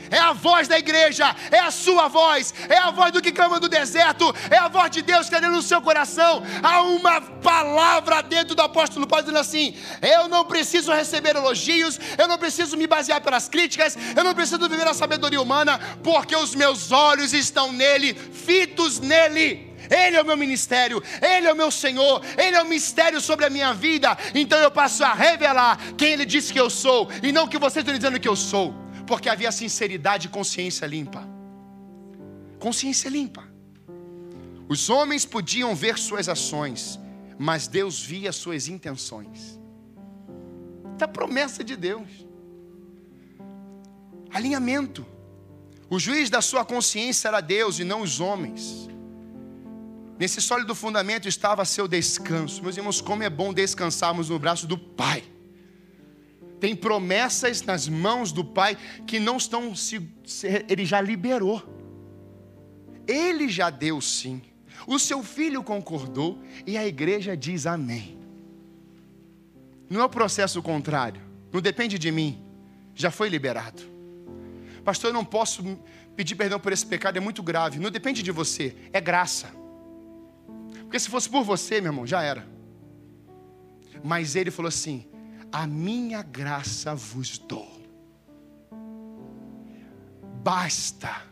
é a voz da igreja, é a sua voz, é a voz do que clama do deserto, é a voz de Deus que está dentro do seu coração. Há uma palavra dentro do apóstolo Paulo dizendo assim: Eu não preciso receber elogios, eu não preciso me basear pelas críticas, eu não preciso viver a sabedoria humana, porque os meus olhos estão nele, fitos nele. Ele é o meu ministério, Ele é o meu Senhor, Ele é o mistério sobre a minha vida. Então eu passo a revelar quem Ele disse que eu sou, e não que vocês estão dizendo que eu sou porque havia sinceridade e consciência limpa. Consciência limpa. Os homens podiam ver suas ações, mas Deus via suas intenções. Da promessa de Deus. Alinhamento. O juiz da sua consciência era Deus e não os homens. Nesse sólido fundamento estava seu descanso. Meus irmãos, como é bom descansarmos no braço do Pai tem promessas nas mãos do Pai que não estão se, ele já liberou. Ele já deu sim. O seu filho concordou e a igreja diz amém. Não é o processo contrário. Não depende de mim. Já foi liberado. Pastor, eu não posso pedir perdão por esse pecado, é muito grave. Não depende de você, é graça. Porque se fosse por você, meu irmão, já era. Mas ele falou assim: A minha graça vos dou. Basta.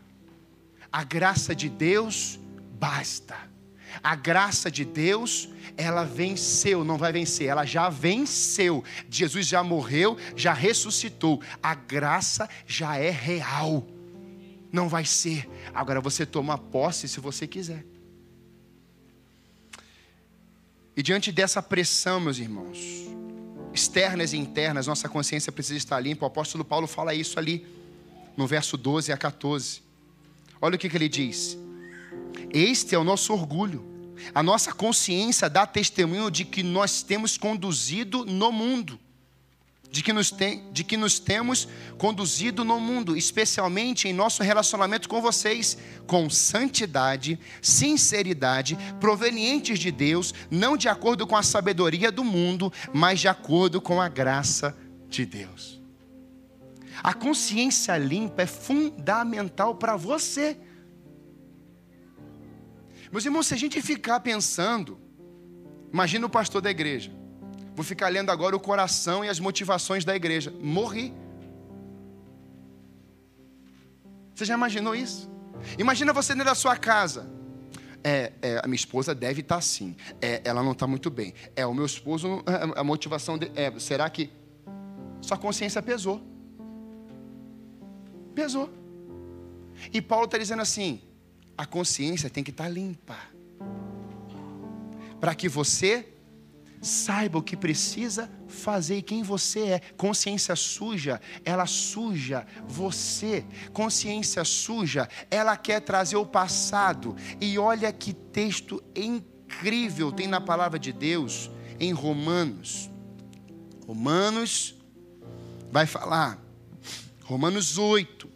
A graça de Deus basta. A graça de Deus, ela venceu, não vai vencer, ela já venceu. Jesus já morreu, já ressuscitou. A graça já é real. Não vai ser. Agora você toma posse se você quiser. E diante dessa pressão, meus irmãos, externas e internas, nossa consciência precisa estar limpa. O apóstolo Paulo fala isso ali, no verso 12 a 14. Olha o que, que ele diz: Este é o nosso orgulho. A nossa consciência dá testemunho de que nós temos conduzido no mundo de que, nos tem, de que nos temos conduzido no mundo, especialmente em nosso relacionamento com vocês, com santidade, sinceridade, provenientes de Deus, não de acordo com a sabedoria do mundo, mas de acordo com a graça de Deus. A consciência limpa é fundamental para você. Meus irmãos, se a gente ficar pensando, imagina o pastor da igreja. Vou ficar lendo agora o coração e as motivações da igreja. Morri. Você já imaginou isso? Imagina você dentro da sua casa. É, é, a minha esposa deve estar assim. É, ela não está muito bem. É, o meu esposo, a, a motivação de, é, será que sua consciência pesou? Pesou. E Paulo está dizendo assim: a consciência tem que estar tá limpa, para que você Saiba o que precisa fazer e quem você é. Consciência suja, ela suja você. Consciência suja, ela quer trazer o passado. E olha que texto incrível tem na palavra de Deus em Romanos. Romanos vai falar. Romanos 8.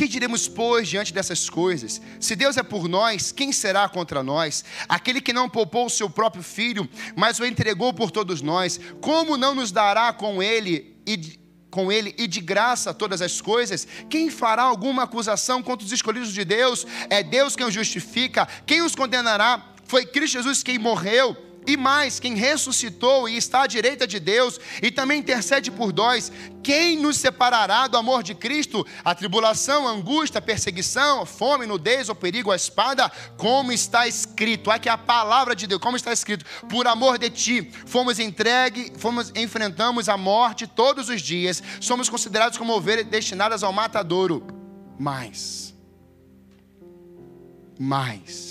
Que diremos, pois, diante dessas coisas? Se Deus é por nós, quem será contra nós? Aquele que não poupou o seu próprio filho, mas o entregou por todos nós, como não nos dará com ele e com ele e de graça todas as coisas, quem fará alguma acusação contra os escolhidos de Deus? É Deus quem os justifica. Quem os condenará? Foi Cristo Jesus quem morreu e mais, quem ressuscitou e está à direita de Deus e também intercede por nós, quem nos separará do amor de Cristo? A tribulação, a angústia, a perseguição, a fome, nudez, o perigo, a espada, como está escrito. Aqui é a palavra de Deus, como está escrito: por amor de ti, fomos entregue, fomos enfrentamos a morte todos os dias, somos considerados como ovelhas destinadas ao matadouro. Mais, mais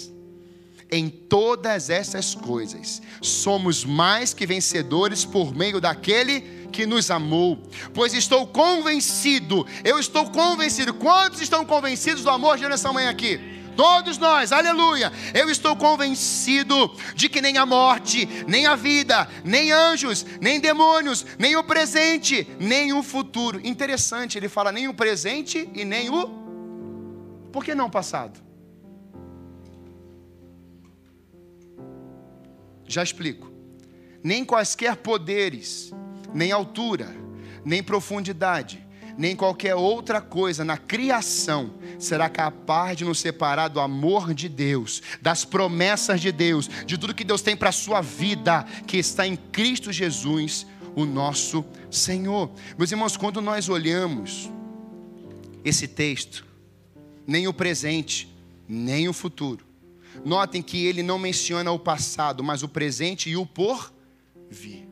em todas essas coisas, somos mais que vencedores por meio daquele que nos amou. Pois estou convencido, eu estou convencido. Quantos estão convencidos do amor de Deus nessa manhã aqui? Todos nós, aleluia. Eu estou convencido de que nem a morte, nem a vida, nem anjos, nem demônios, nem o presente, nem o futuro. Interessante, ele fala nem o presente e nem o. Por que não o passado? Já explico. Nem quaisquer poderes, nem altura, nem profundidade, nem qualquer outra coisa na criação será capaz de nos separar do amor de Deus, das promessas de Deus, de tudo que Deus tem para a sua vida, que está em Cristo Jesus, o nosso Senhor. Meus irmãos, quando nós olhamos esse texto, nem o presente, nem o futuro, Notem que ele não menciona o passado, mas o presente e o porvir.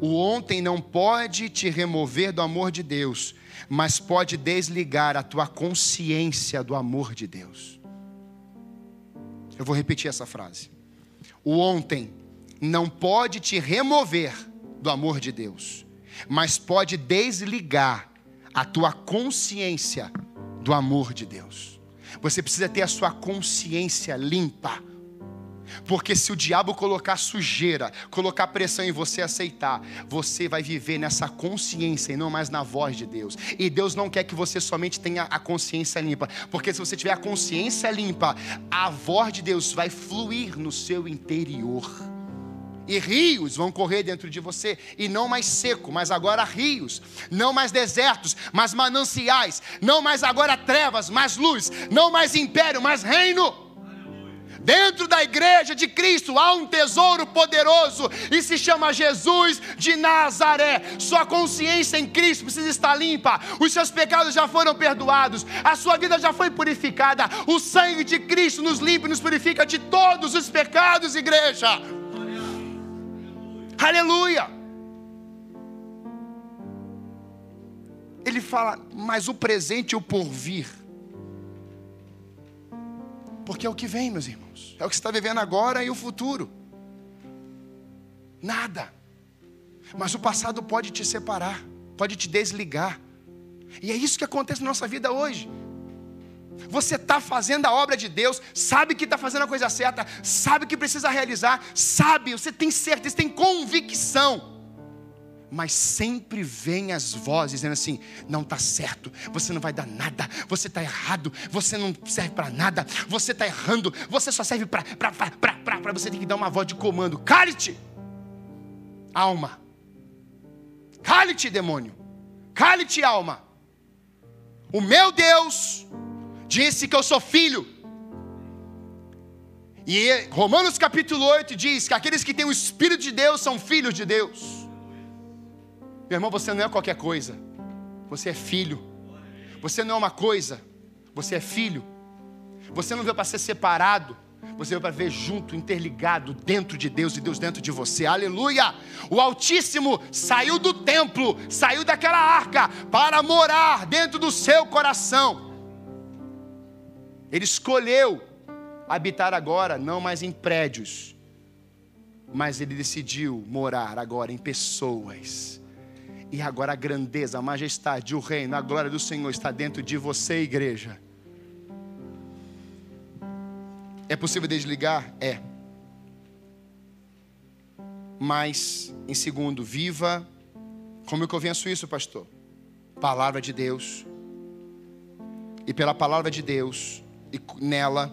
O ontem não pode te remover do amor de Deus, mas pode desligar a tua consciência do amor de Deus. Eu vou repetir essa frase. O ontem não pode te remover do amor de Deus, mas pode desligar a tua consciência do amor de Deus. Você precisa ter a sua consciência limpa. Porque se o diabo colocar sujeira, colocar pressão em você aceitar, você vai viver nessa consciência e não mais na voz de Deus. E Deus não quer que você somente tenha a consciência limpa, porque se você tiver a consciência limpa, a voz de Deus vai fluir no seu interior. E rios vão correr dentro de você, e não mais seco, mas agora rios, não mais desertos, mas mananciais, não mais agora trevas, mas luz, não mais império, mas reino. Dentro da igreja de Cristo há um tesouro poderoso e se chama Jesus de Nazaré. Sua consciência em Cristo precisa estar limpa, os seus pecados já foram perdoados, a sua vida já foi purificada. O sangue de Cristo nos limpa e nos purifica de todos os pecados, igreja. Aleluia! Ele fala, mas o presente e o porvir. Porque é o que vem, meus irmãos. É o que você está vivendo agora e o futuro. Nada. Mas o passado pode te separar, pode te desligar. E é isso que acontece na nossa vida hoje. Você está fazendo a obra de Deus, sabe que está fazendo a coisa certa, sabe que precisa realizar, sabe, você tem certeza, tem convicção. Mas sempre vem as vozes dizendo assim: não está certo, você não vai dar nada, você está errado, você não serve para nada, você está errando, você só serve para. Você tem que dar uma voz de comando: cale-te, alma, cale-te, demônio, cale-te, alma. O meu Deus disse que eu sou filho. E Romanos capítulo 8 diz que aqueles que têm o Espírito de Deus são filhos de Deus. Meu irmão, você não é qualquer coisa, você é filho. Você não é uma coisa, você é filho. Você não veio para ser separado, você veio para ver junto, interligado, dentro de Deus e Deus dentro de você. Aleluia! O Altíssimo saiu do templo, saiu daquela arca para morar dentro do seu coração. Ele escolheu habitar agora, não mais em prédios, mas ele decidiu morar agora em pessoas. E agora a grandeza, a majestade, o reino, a glória do Senhor está dentro de você, igreja. É possível desligar? É. Mas, em segundo, viva. Como é que eu venço isso, pastor? Palavra de Deus. E pela palavra de Deus, e nela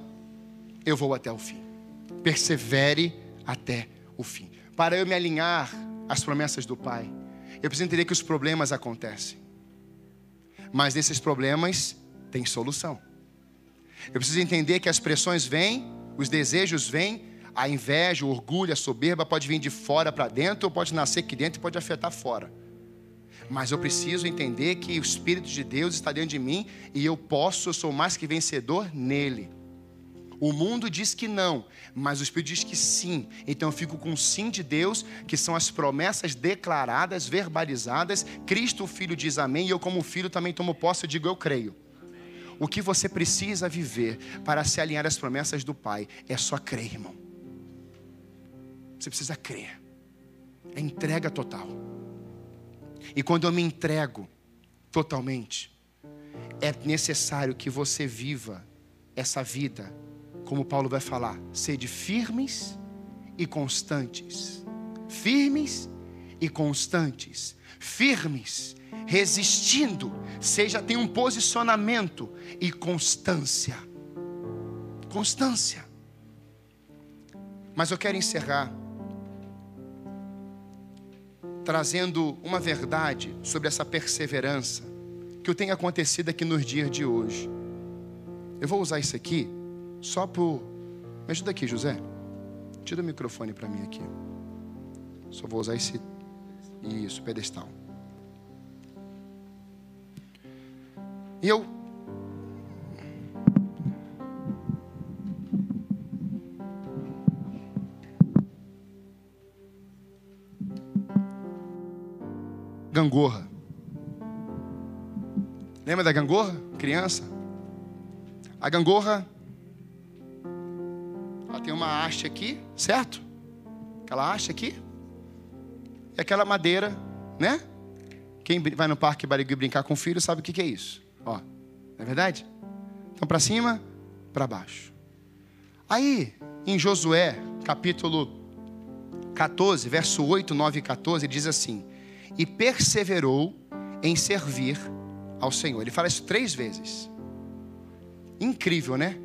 eu vou até o fim. Persevere até o fim. Para eu me alinhar às promessas do Pai, eu preciso entender que os problemas acontecem. Mas nesses problemas tem solução. Eu preciso entender que as pressões vêm, os desejos vêm, a inveja, o orgulho, a soberba pode vir de fora para dentro, ou pode nascer aqui dentro e pode afetar fora. Mas eu preciso entender que o Espírito de Deus está dentro de mim e eu posso, eu sou mais que vencedor nele. O mundo diz que não, mas o Espírito diz que sim. Então eu fico com o sim de Deus, que são as promessas declaradas, verbalizadas. Cristo, o Filho, diz amém, e eu, como filho, também tomo posse e digo eu creio. O que você precisa viver para se alinhar às promessas do Pai é só crer, irmão. Você precisa crer. É entrega total. E quando eu me entrego totalmente, é necessário que você viva essa vida, como Paulo vai falar, sede firmes e constantes. Firmes e constantes. Firmes, resistindo, seja tem um posicionamento e constância. Constância. Mas eu quero encerrar trazendo uma verdade sobre essa perseverança que tem acontecido aqui nos dias de hoje. Eu vou usar isso aqui só por. Me ajuda aqui, José. Tira o microfone para mim aqui. Só vou usar esse. Isso, pedestal. E eu gangorra. Lembra da gangorra? Criança? A gangorra, ela tem uma haste aqui, certo? Aquela haste aqui. E aquela madeira, né? Quem vai no parque Barigui brincar com o filho sabe o que é isso. Ó, não é verdade? Então, para cima, para baixo. Aí, em Josué, capítulo 14, verso 8, 9 e 14, diz assim: e perseverou em servir ao Senhor. Ele fala isso três vezes. Incrível, né?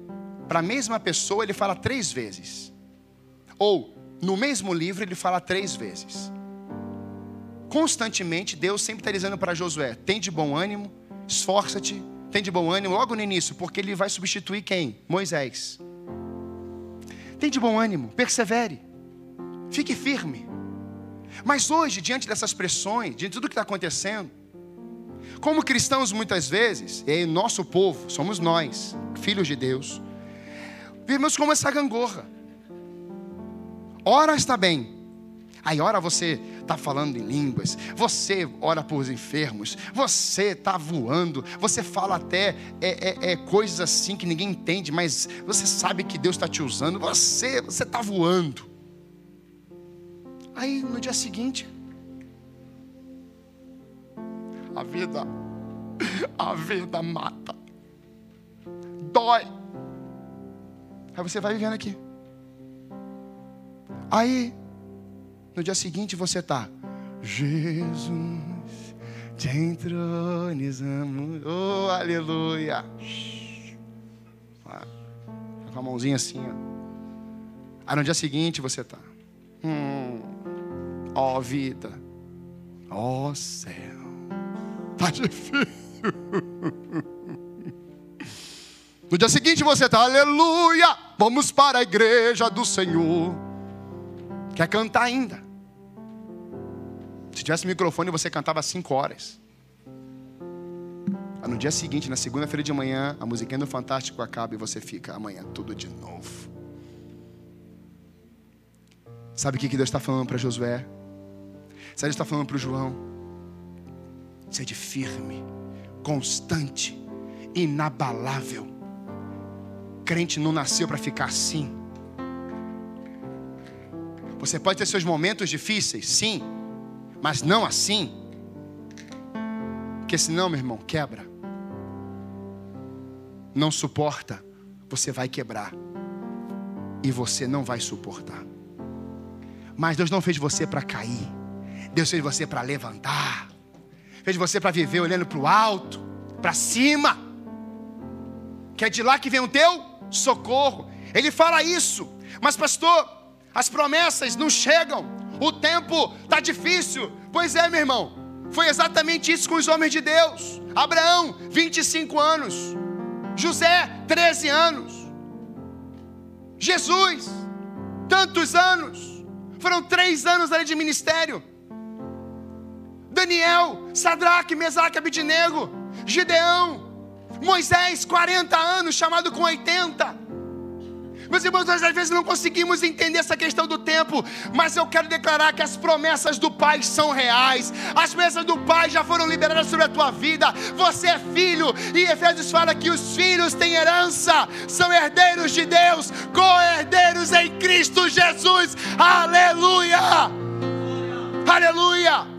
Para a mesma pessoa ele fala três vezes. Ou No mesmo livro, ele fala três vezes. Constantemente, Deus sempre está dizendo para Josué: tem de bom ânimo, esforça-te, tem de bom ânimo, logo no início, porque ele vai substituir quem? Moisés. Tem de bom ânimo, persevere, fique firme. Mas hoje, diante dessas pressões, diante de tudo que está acontecendo, como cristãos, muitas vezes, e aí, nosso povo, somos nós, filhos de Deus, vivemos como essa gangorra. Ora está bem, aí ora você está falando em línguas, você ora por os enfermos, você está voando, você fala até é, é, é, coisas assim que ninguém entende, mas você sabe que Deus está te usando, você você está voando. Aí no dia seguinte, a vida, a vida mata, dói. Aí você vai vivendo aqui. Aí, no dia seguinte você está, Jesus, te entronizamos, oh aleluia. Com a mãozinha assim, ó. Aí no dia seguinte você está, hum, ó vida, ó céu. Está difícil. No dia seguinte você está, aleluia, vamos para a igreja do Senhor. Quer cantar ainda? Se tivesse microfone, você cantava cinco horas. no dia seguinte, na segunda-feira de manhã, a musiquinha do Fantástico acaba e você fica amanhã tudo de novo. Sabe o que Deus está falando para Josué? Sabe está falando para o João? Sede firme, constante, inabalável. Crente não nasceu para ficar assim. Você pode ter seus momentos difíceis, sim, mas não assim. Porque senão, meu irmão, quebra. Não suporta, você vai quebrar. E você não vai suportar. Mas Deus não fez você para cair. Deus fez você para levantar fez você para viver olhando para o alto, para cima, que é de lá que vem o teu socorro. Ele fala isso, mas pastor, as promessas não chegam, o tempo está difícil. Pois é, meu irmão, foi exatamente isso com os homens de Deus. Abraão, 25 anos, José, 13 anos, Jesus, tantos anos, foram três anos ali de ministério. Daniel, Sadraque, Mesaque, Abidinego, Gideão, Moisés, 40 anos, chamado com 80. Meus irmãos, nós às vezes não conseguimos entender essa questão do tempo, mas eu quero declarar que as promessas do Pai são reais, as promessas do Pai já foram liberadas sobre a tua vida. Você é filho, e Efésios fala que os filhos têm herança, são herdeiros de Deus, co-herdeiros em Cristo Jesus. Aleluia! Aleluia!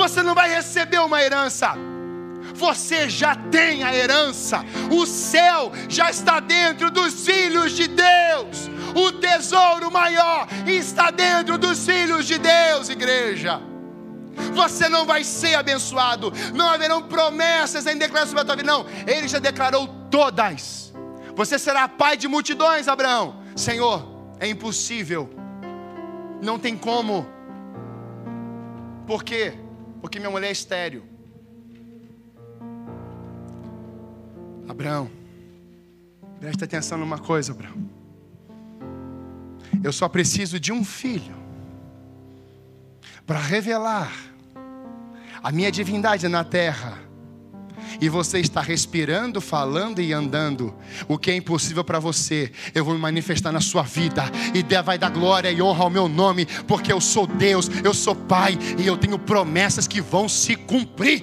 Você não vai receber uma herança. Você já tem a herança. O céu já está dentro dos filhos de Deus. O tesouro maior está dentro dos filhos de Deus, igreja. Você não vai ser abençoado. Não haverão promessas em declaração sobre a tua vida. Não, ele já declarou todas. Você será pai de multidões, Abraão. Senhor, é impossível. Não tem como. Por quê? Porque minha mulher é estéreo. Abraão, presta atenção numa coisa, Abraão. Eu só preciso de um filho para revelar a minha divindade na terra e você está respirando, falando e andando, o que é impossível para você, eu vou me manifestar na sua vida, e vai dar glória e honra ao meu nome, porque eu sou Deus, eu sou Pai, e eu tenho promessas que vão se cumprir.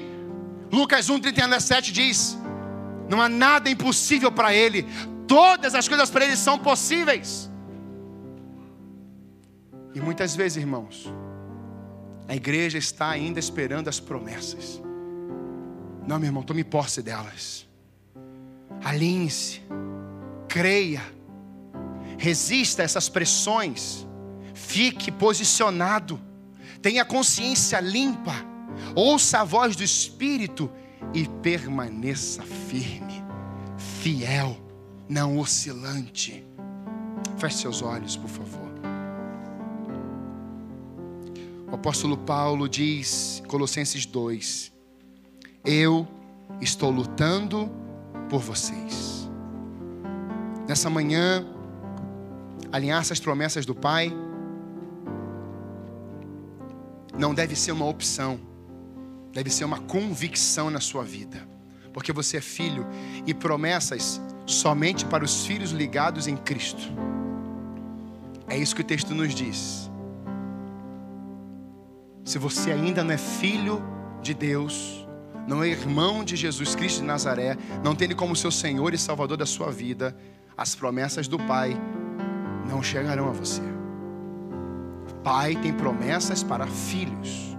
Lucas 1, 37 diz: Não há nada impossível para Ele, todas as coisas para Ele são possíveis. E muitas vezes, irmãos, a igreja está ainda esperando as promessas. Não, meu irmão, tome posse delas. Alinhe-se. Creia. Resista a essas pressões. Fique posicionado. Tenha consciência limpa. Ouça a voz do Espírito e permaneça firme, fiel, não oscilante. Feche seus olhos, por favor. O apóstolo Paulo diz, Colossenses 2: Eu estou lutando por vocês. Nessa manhã, alinhar-se às promessas do Pai não deve ser uma opção, deve ser uma convicção na sua vida, porque você é filho e promessas somente para os filhos ligados em Cristo. É isso que o texto nos diz. Se você ainda não é filho de Deus, não é irmão de Jesus Cristo de Nazaré, não tem Ele como seu Senhor e Salvador da sua vida, as promessas do Pai não chegarão a você. Pai tem promessas para filhos.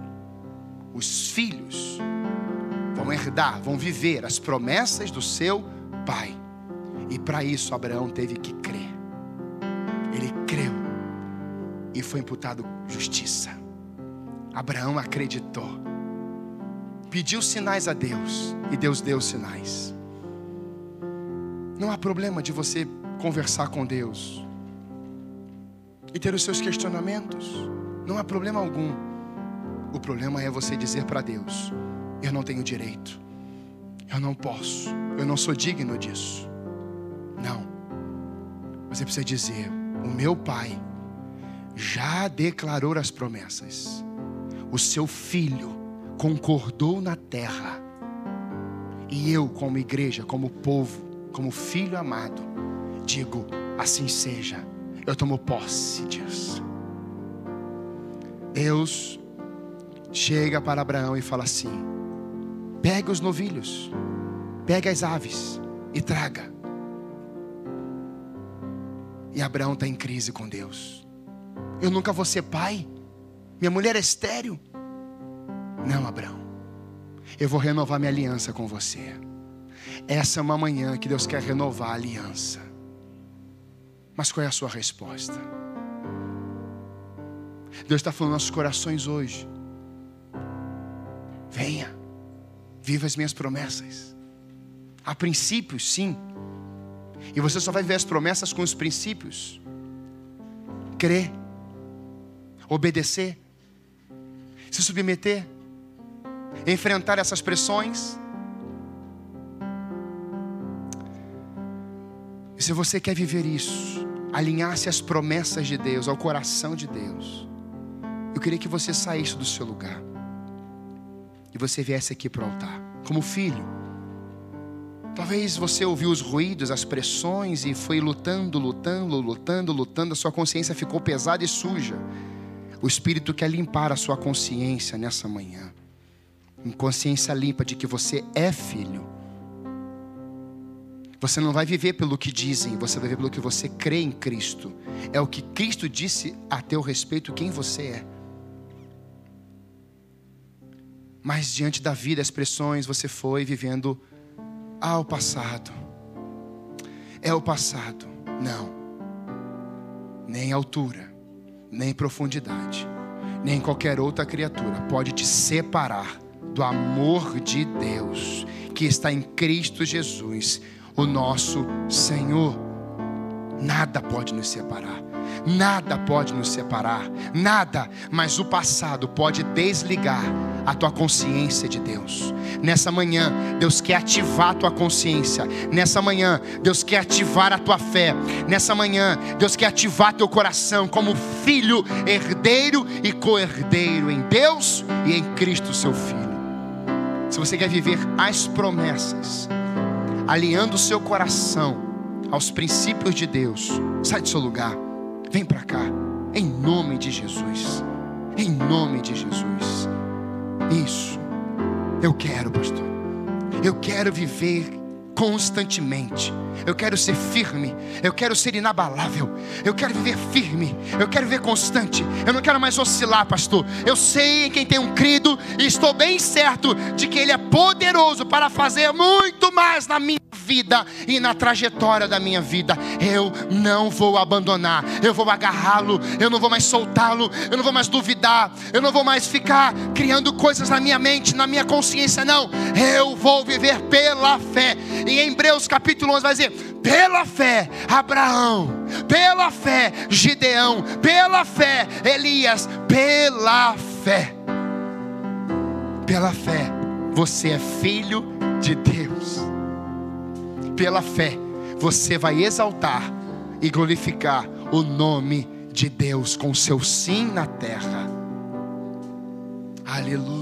Os filhos vão herdar, vão viver as promessas do seu pai. E para isso Abraão teve que crer. Ele creu e foi imputado justiça. Abraão acreditou. Pediu sinais a Deus e Deus deu sinais. Não há problema de você conversar com Deus e ter os seus questionamentos. Não há problema algum. O problema é você dizer para Deus: Eu não tenho direito, eu não posso, eu não sou digno disso. Não. Você precisa dizer: O meu Pai já declarou as promessas. O seu filho concordou na terra. E eu, como igreja, como povo, como filho amado, digo: assim seja eu tomo posse disso. Deus chega para Abraão e fala assim: pegue os novilhos, pegue as aves e traga. E Abraão está em crise com Deus. Eu nunca vou ser pai. Minha mulher é estéreo. Não, Abraão. Eu vou renovar minha aliança com você. Essa é uma manhã que Deus quer renovar a aliança. Mas qual é a sua resposta? Deus está falando nos nossos corações hoje. Venha, viva as minhas promessas. Há princípios, sim. E você só vai ver as promessas com os princípios. Crer, obedecer, se submeter, enfrentar essas pressões. E se você quer viver isso, alinhar-se às promessas de Deus, ao coração de Deus, eu queria que você saísse do seu lugar e você viesse aqui para o altar, como filho. Talvez você ouviu os ruídos, as pressões e foi lutando, lutando, lutando, lutando, a sua consciência ficou pesada e suja. O Espírito quer limpar a sua consciência nessa manhã. Em consciência limpa de que você é filho você não vai viver pelo que dizem, você vai viver pelo que você crê em Cristo. É o que Cristo disse a teu respeito, quem você é. Mas diante da vida, as pressões, você foi vivendo ao passado. É o passado. Não. Nem altura, nem profundidade, nem qualquer outra criatura pode te separar do amor de Deus que está em Cristo Jesus o nosso Senhor. Nada pode nos separar. Nada pode nos separar, nada, mas o passado pode desligar a tua consciência de Deus. Nessa manhã, Deus quer ativar a tua consciência. Nessa manhã, Deus quer ativar a tua fé. Nessa manhã, Deus quer ativar teu coração como filho, herdeiro e co-herdeiro em Deus e em Cristo, seu Filho. Se você quer viver as promessas, alinhando o seu coração aos princípios de Deus, sai do seu lugar, vem para cá, em nome de Jesus. Em nome de Jesus. Isso. Eu quero, pastor. Eu quero viver constantemente. Eu quero ser firme, eu quero ser inabalável, eu quero viver firme, eu quero viver constante. Eu não quero mais oscilar, pastor. Eu sei em quem tem um crido e estou bem certo de que Ele é poderoso para fazer muito mais na minha vida e na trajetória da minha vida. Eu não vou abandonar, eu vou agarrá-lo, eu não vou mais soltá-lo, eu não vou mais duvidar, eu não vou mais ficar criando coisas na minha mente, na minha consciência, não. Eu vou viver pela fé. E em Hebreus capítulo 11 vai dizer: pela fé, Abraão, pela fé, Gideão, pela fé, Elias, pela fé pela fé, você é filho de Deus. Pela fé, você vai exaltar e glorificar o nome de Deus com seu sim na terra. Aleluia.